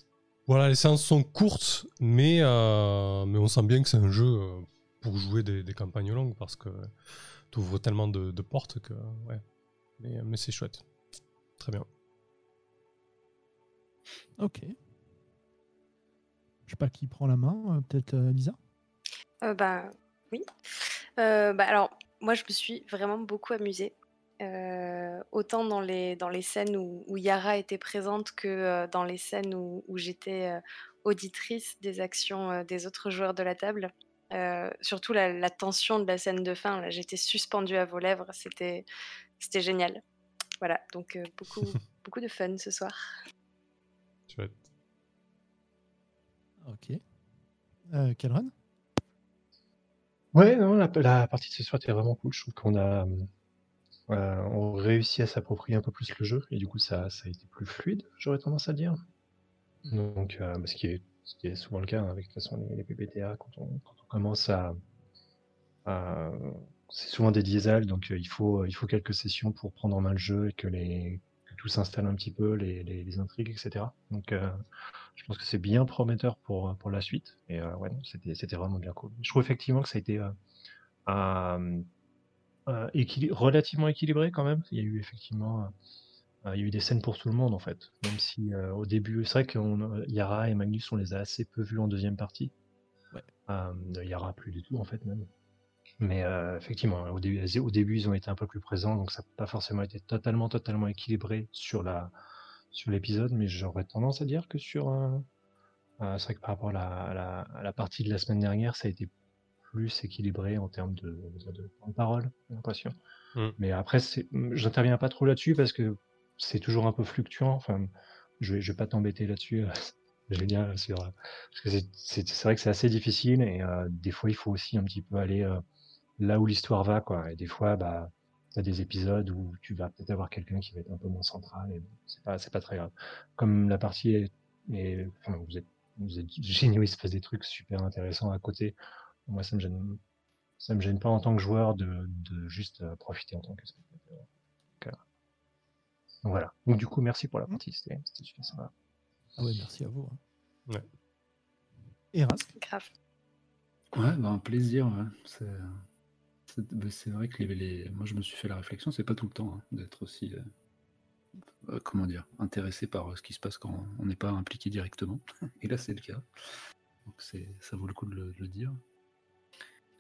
voilà, les séances sont courtes, mais, euh, mais on sent bien que c'est un jeu euh, pour jouer des, des campagnes longues parce que tu ouvres tellement de, de portes que. Ouais. Mais, mais c'est chouette. Très bien. Ok. Je sais pas qui prend la main. euh, Peut-être euh, Lisa? Euh, bah oui. Euh, bah, alors, moi, je me suis vraiment beaucoup amusée. Euh, autant dans les, dans les scènes où, où Yara était présente que euh, dans les scènes où, où j'étais euh, auditrice des actions euh, des autres joueurs de la table. Euh, surtout la, la tension de la scène de fin, là, j'étais suspendue à vos lèvres, c'était, c'était génial. Voilà, donc euh, beaucoup, *laughs* beaucoup de fun ce soir. Chouette. Ok. Euh, Ouais, non, la, la partie de ce soir était vraiment cool. Je trouve qu'on a euh, on réussit à s'approprier un peu plus le jeu et du coup ça, ça a été plus fluide, j'aurais tendance à dire. Donc, euh, ce, qui est, ce qui est souvent le cas hein, avec de toute façon les, PPTA quand on, commence à, c'est souvent des diesels, donc euh, il faut il faut quelques sessions pour prendre en main le jeu et que les tout s'installe un petit peu, les, les, intrigues, etc. Donc euh, je pense que c'est bien prometteur pour, pour la suite. Et ouais, c'était, vraiment bien cool. Je trouve effectivement que ça a été euh, relativement équilibré quand même. Il y a eu effectivement euh, il y a eu des scènes pour tout le monde en fait. Même si euh, au début, c'est vrai que Yara et Magnus, on les a assez peu vus en deuxième partie. Ouais. Yara plus du tout en fait même. Mais effectivement, au début, au début, ils ont été un peu plus présents, donc ça n'a pas forcément été totalement, totalement équilibré sur la sur l'épisode, mais j'aurais tendance à dire que sur un, c'est vrai que par rapport à la, à la, à la partie de la semaine dernière, ça a été plus équilibré en termes de, de, de temps de parole, j'ai l'impression. Mm. Mais après, j'interviens pas trop là-dessus parce que c'est toujours un peu fluctuant. Enfin, je vais, je vais pas t'embêter là-dessus. *laughs* Génial, sur, euh, parce que c'est- vrai que c'est assez difficile et euh, des fois, il faut aussi un petit peu aller euh, là où l'histoire va, quoi. Et des fois, bah, t'as des épisodes où tu vas peut-être avoir quelqu'un qui va être un peu moins central et c'est pas, c'est pas très grave. Comme la partie est, est- enfin, vous êtes, vous êtes géniaux, il se passe des trucs super intéressants à côté. Moi, ça me gêne, ça me gêne pas en tant que joueur de, de juste euh, profiter en tant que spectateur. Donc, euh, donc voilà. Donc du coup, merci pour la partie, c'était c'était super sympa. Ah ouais, merci à vous. hein. Ouais. Et Rask Grave. Ouais, bah, un plaisir. ouais. C'est c'est- bah, c'est vrai que les, les- moi, je me suis fait la réflexion, c'est pas tout le temps hein, d'être aussi, euh, euh, comment dire, intéressé par euh, ce qui se passe quand on n'est pas impliqué directement. *laughs* Et là, c'est le cas. Donc, c'est, ça vaut le coup de le, de le dire.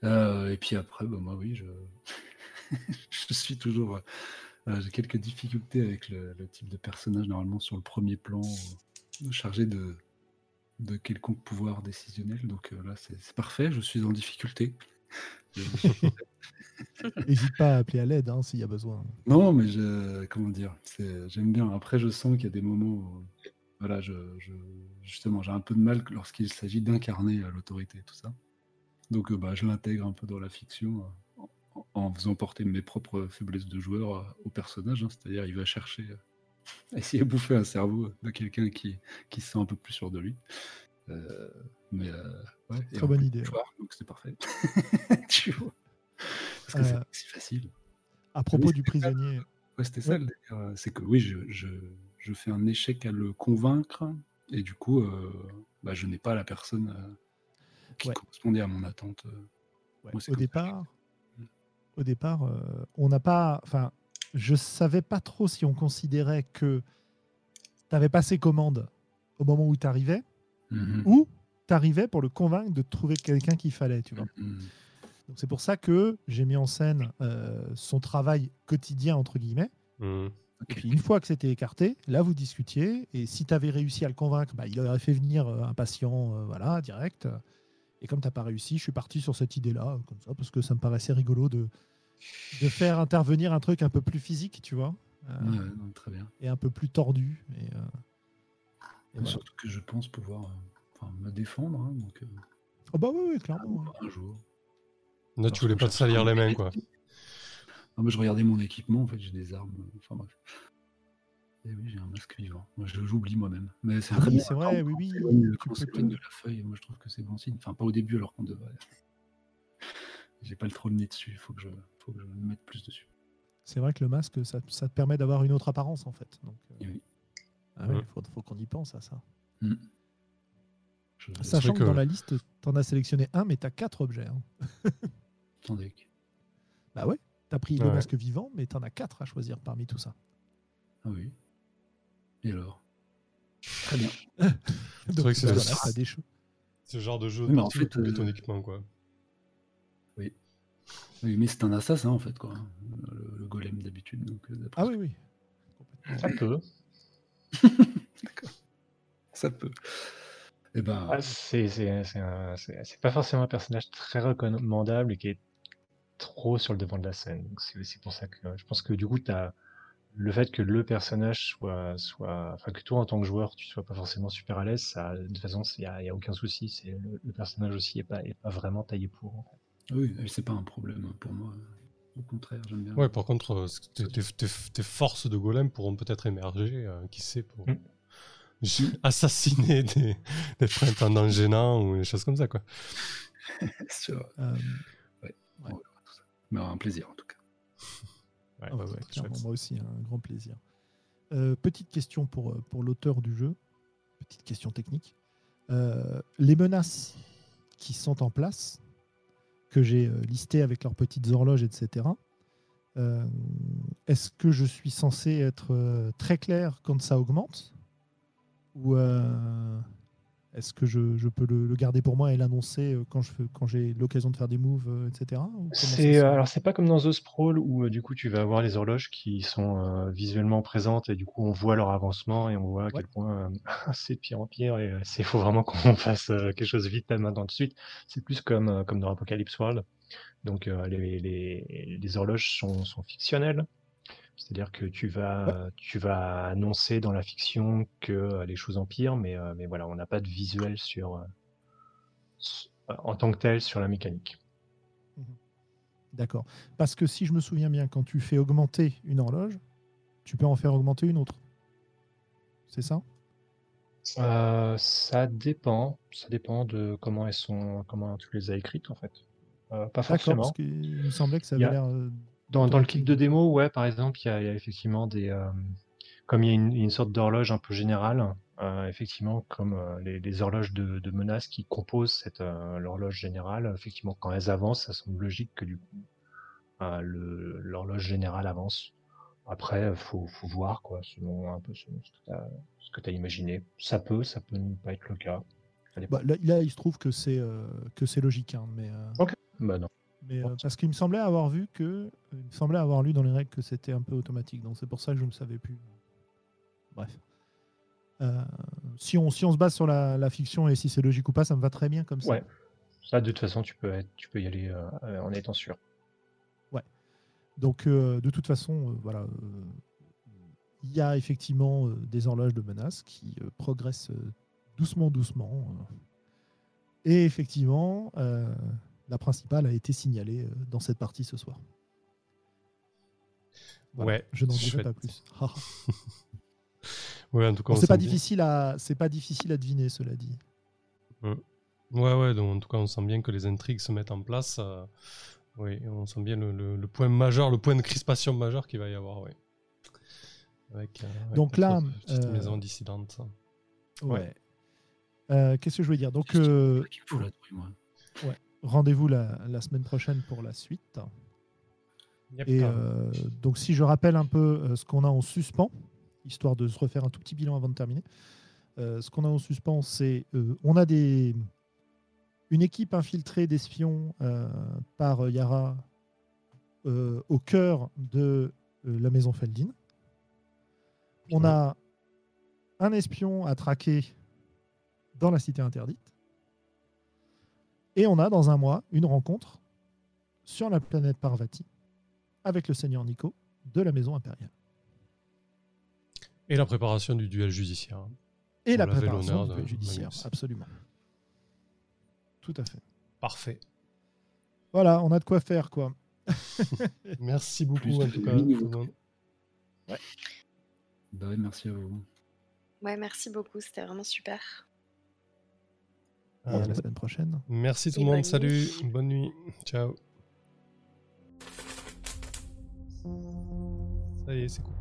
Euh, et puis après, bah, moi, oui, je, *laughs* je suis toujours. euh, euh, j'ai quelques difficultés avec le, le type de personnage, normalement, sur le premier plan, euh, chargé de, de quelconque pouvoir décisionnel. Donc euh, là, c'est parfait, je suis en difficulté. *laughs* *laughs* N'hésite pas à appeler à l'aide hein, s'il y a besoin. non, mais je, comment dire, c'est- j'aime bien. Après, je sens qu'il y a des moments où, voilà, je, je- justement, j'ai un peu de mal lorsqu'il s'agit d'incarner l'autorité et tout ça. Donc, euh, bah, je l'intègre un peu dans la fiction euh, en, en faisant porter mes propres faiblesses de joueur euh, au personnage. hein. C'est-à-dire, il va chercher, euh, *laughs* essayer de bouffer un cerveau de quelqu'un qui, qui se sent un peu plus sûr de lui. Euh, mais euh, ouais, Très bonne idée, donc c'est parfait. *laughs* tu vois. Parce que c'est Euh, si facile. À propos Oui, du c'est prisonnier, Ouais, c'était ça Ouais. C'est que oui, je, je, je fais un échec à le convaincre, et du coup, bah, je n'ai pas la personne qui Ouais. correspondait à mon attente. euh. Ouais, Moi, c'est au départ. Mm. au départ, euh, on n'a pas. Enfin, je savais pas trop si on considérait que tu avais passé commande au moment où tu arrivais, Mhm. ou tu arrivais pour le convaincre de trouver quelqu'un qu'il fallait, tu vois. Mhm. Donc c'est pour ça que j'ai mis en scène euh, son travail quotidien entre guillemets. Mhm. Et puis une fois que c'était écarté, là vous discutiez. Et si tu avais réussi à le convaincre, bah, il aurait fait venir un patient, euh, voilà, direct. Et comme t'as pas réussi, je suis parti sur cette idée-là, comme ça, parce que ça me paraissait rigolo de, de faire intervenir un truc un peu plus physique, tu vois, euh, Ouais, ouais, non, très bien. et un peu plus tordu. Et, euh, et voilà. Surtout que je pense pouvoir euh, enfin, me défendre. hein, donc, euh, Oh bah oui, oui, clairement. un jour. Là, tu voulais pas te salir les mains, quoi. Non, mais je regardais mon équipement, en fait, j'ai des armes. Enfin bref. Et oui, j'ai un masque vivant. Moi, je j'oublie moi-même. Mais c'est Ah oui, c'est vrai, oui, on oui, Quand on s'éloigne te- de la feuille, moi, je trouve que c'est bon signe. Enfin, pas au début, alors qu'on devrait. *laughs* J'ai pas le trop le nez dessus. Il faut que je, faut que je me mette plus dessus. C'est vrai que le masque, ça, ça te permet d'avoir une autre apparence en fait. Donc, euh, Et oui. ah ouais, faut, faut qu'on y pense à ça. Mm. Je... Sachant que que- dans la liste, t'en as sélectionné un, mais t'as quatre objets. hein. *laughs* Attendez. Bah ouais, t'as pris le Ouais. masque vivant, mais t'en as quatre à choisir parmi tout ça. Ah oui. Et alors? Très bien. *laughs* Donc vrai que c'est voilà, choses. C'est le genre de jeu Oui, de mais en fait, euh, équipement, quoi. Oui, mais c'est un assassin, en fait, quoi. Le, le golem d'habitude. Donc, euh, Ah ce oui, oui. Ça peut. *laughs* Ça peut. Eh ben, Ah, c'est c'est- c'est un- c'est- c'est pas forcément un personnage très recommandable et qui est trop sur le devant de la scène. Donc C'est aussi pour ça que je pense que du coup, as le fait que le personnage soit, soit, enfin que toi en tant que joueur, tu sois pas forcément super à l'aise, ça, de toute façon, il y a, y a aucun souci. C'est le, le personnage aussi est pas, est pas vraiment taillé pour. en fait. oui, c'est pas un problème pour moi. Au contraire, j'aime bien. Ouais, par contre, euh, tes, tes- tes- tes forces de golem pourront peut-être émerger, euh, qui sait, pour Mm. ju- *laughs* assassiner des, des prétendants gênants ou des choses comme ça, quoi. *laughs* Sûr. Euh, Ouais, on verra tout ça. Mais un plaisir, en tout cas. Ouais, ah ouais, clairement, chouette. moi aussi, un grand plaisir. Euh, petite question pour, euh, pour l'auteur du jeu, petite question technique. Euh, les menaces qui sont en place, que j'ai listées avec leurs petites horloges, etc., euh, est-ce que je suis censé être très clair quand ça augmente Ou est-ce que je, je peux le, le garder pour moi et l'annoncer euh, quand je fais- quand j'ai l'occasion de faire des moves, euh, etc. C'est euh, alors c'est pas comme dans The Sprawl où du coup tu vas avoir les horloges qui sont euh, visuellement présentes et du coup on voit leur avancement et on voit à quel point euh, *laughs* c'est de pire en pire et c'est faut vraiment qu'on *laughs* fasse euh, quelque chose vite là maintenant tout de suite. C'est plus comme comme dans Apocalypse World. Donc les, les, les horloges sont, sont fictionnelles. C'est-à-dire que tu vas, tu vas annoncer dans la fiction que euh, les choses empirent, mais, euh, mais voilà, on n'a pas de visuel sur, euh, en tant que tel sur la mécanique. D'accord. Parce que si je me souviens bien, quand tu fais augmenter une horloge, tu peux en faire augmenter une autre. C'est ça? Euh, ça dépend, ça dépend de comment elles sont, comment tu les as écrites en fait. Euh, pas forcément. parce qu'il me semblait que ça Il avait l'air. Dans, dans le kit de démo, ouais, par exemple, il y a, il y a effectivement des, euh, comme il y a une, une sorte d'horloge un peu générale, euh, effectivement, comme euh, les, les horloges de, de menace qui composent cette l'horloge générale, effectivement, quand elles avancent, ça semble logique que du coup, l'horloge générale avance. Après, faut, faut voir quoi, selon un peu selon ce que tu as, imaginé. Ça peut, ça peut ne pas être le cas. Bah, là, là, il se trouve que c'est que c'est logique, hein, mais, euh, Bah non. Mais euh, parce qu'il me semblait avoir vu que il me semblait avoir lu dans les règles que c'était un peu automatique, donc c'est pour ça que je ne savais plus. Bref. Euh, si on si on se base sur la, la fiction et si c'est logique ou pas, ça me va très bien comme ça. Ouais. Ça, de toute façon, tu peux être, tu peux y aller euh, euh, en étant sûr. Donc, euh, de toute façon, euh, voilà, euh, il y a effectivement euh, des horloges de menace qui euh, progressent euh, doucement, doucement. euh. et effectivement, euh, la principale a été signalée euh, dans cette partie ce soir. Voilà, Ouais, je n'en dirai pas plus. *laughs* Ouais, en tout cas, Bon, c'est pas difficile à, c'est pas difficile à deviner, cela dit. Ouais, ouais, donc en tout cas, on sent bien que les intrigues se mettent en place. euh, oui, on sent bien le, le- le point majeur, le point de crispation majeur qu'il va y avoir, oui. Avec, euh, avec Donc là, petite euh, maison dissidente. Ouais. Euh, Qu'est-ce que je voulais dire? Donc, Qu'est-ce rendez-vous la, la semaine prochaine pour la suite. Yep. Et euh, donc, si je rappelle un peu euh, ce qu'on a en suspens, histoire de se refaire un tout petit bilan avant de terminer, euh, ce qu'on a en suspens, c'est euh, on a des, une équipe infiltrée d'espions par Yara au cœur de la maison Feldin. On a un espion à traquer dans la cité interdite. Et on a dans un mois une rencontre sur la planète Parvati avec le seigneur Nico de la maison impériale. Et la préparation du duel judiciaire. Et On la préparation du duel judiciaire, Magnus. absolument. Tout à fait. Parfait. Voilà, on a de quoi faire, quoi. *laughs* Merci beaucoup, Plus en tout cas. minutes. tout le monde. Bah ouais, merci à vous. Ouais, merci beaucoup, c'était vraiment super. Et à la semaine prochaine. Merci tout le monde. bonne Salut. Bonne nuit. Ciao. Ça y est, c'est coupé.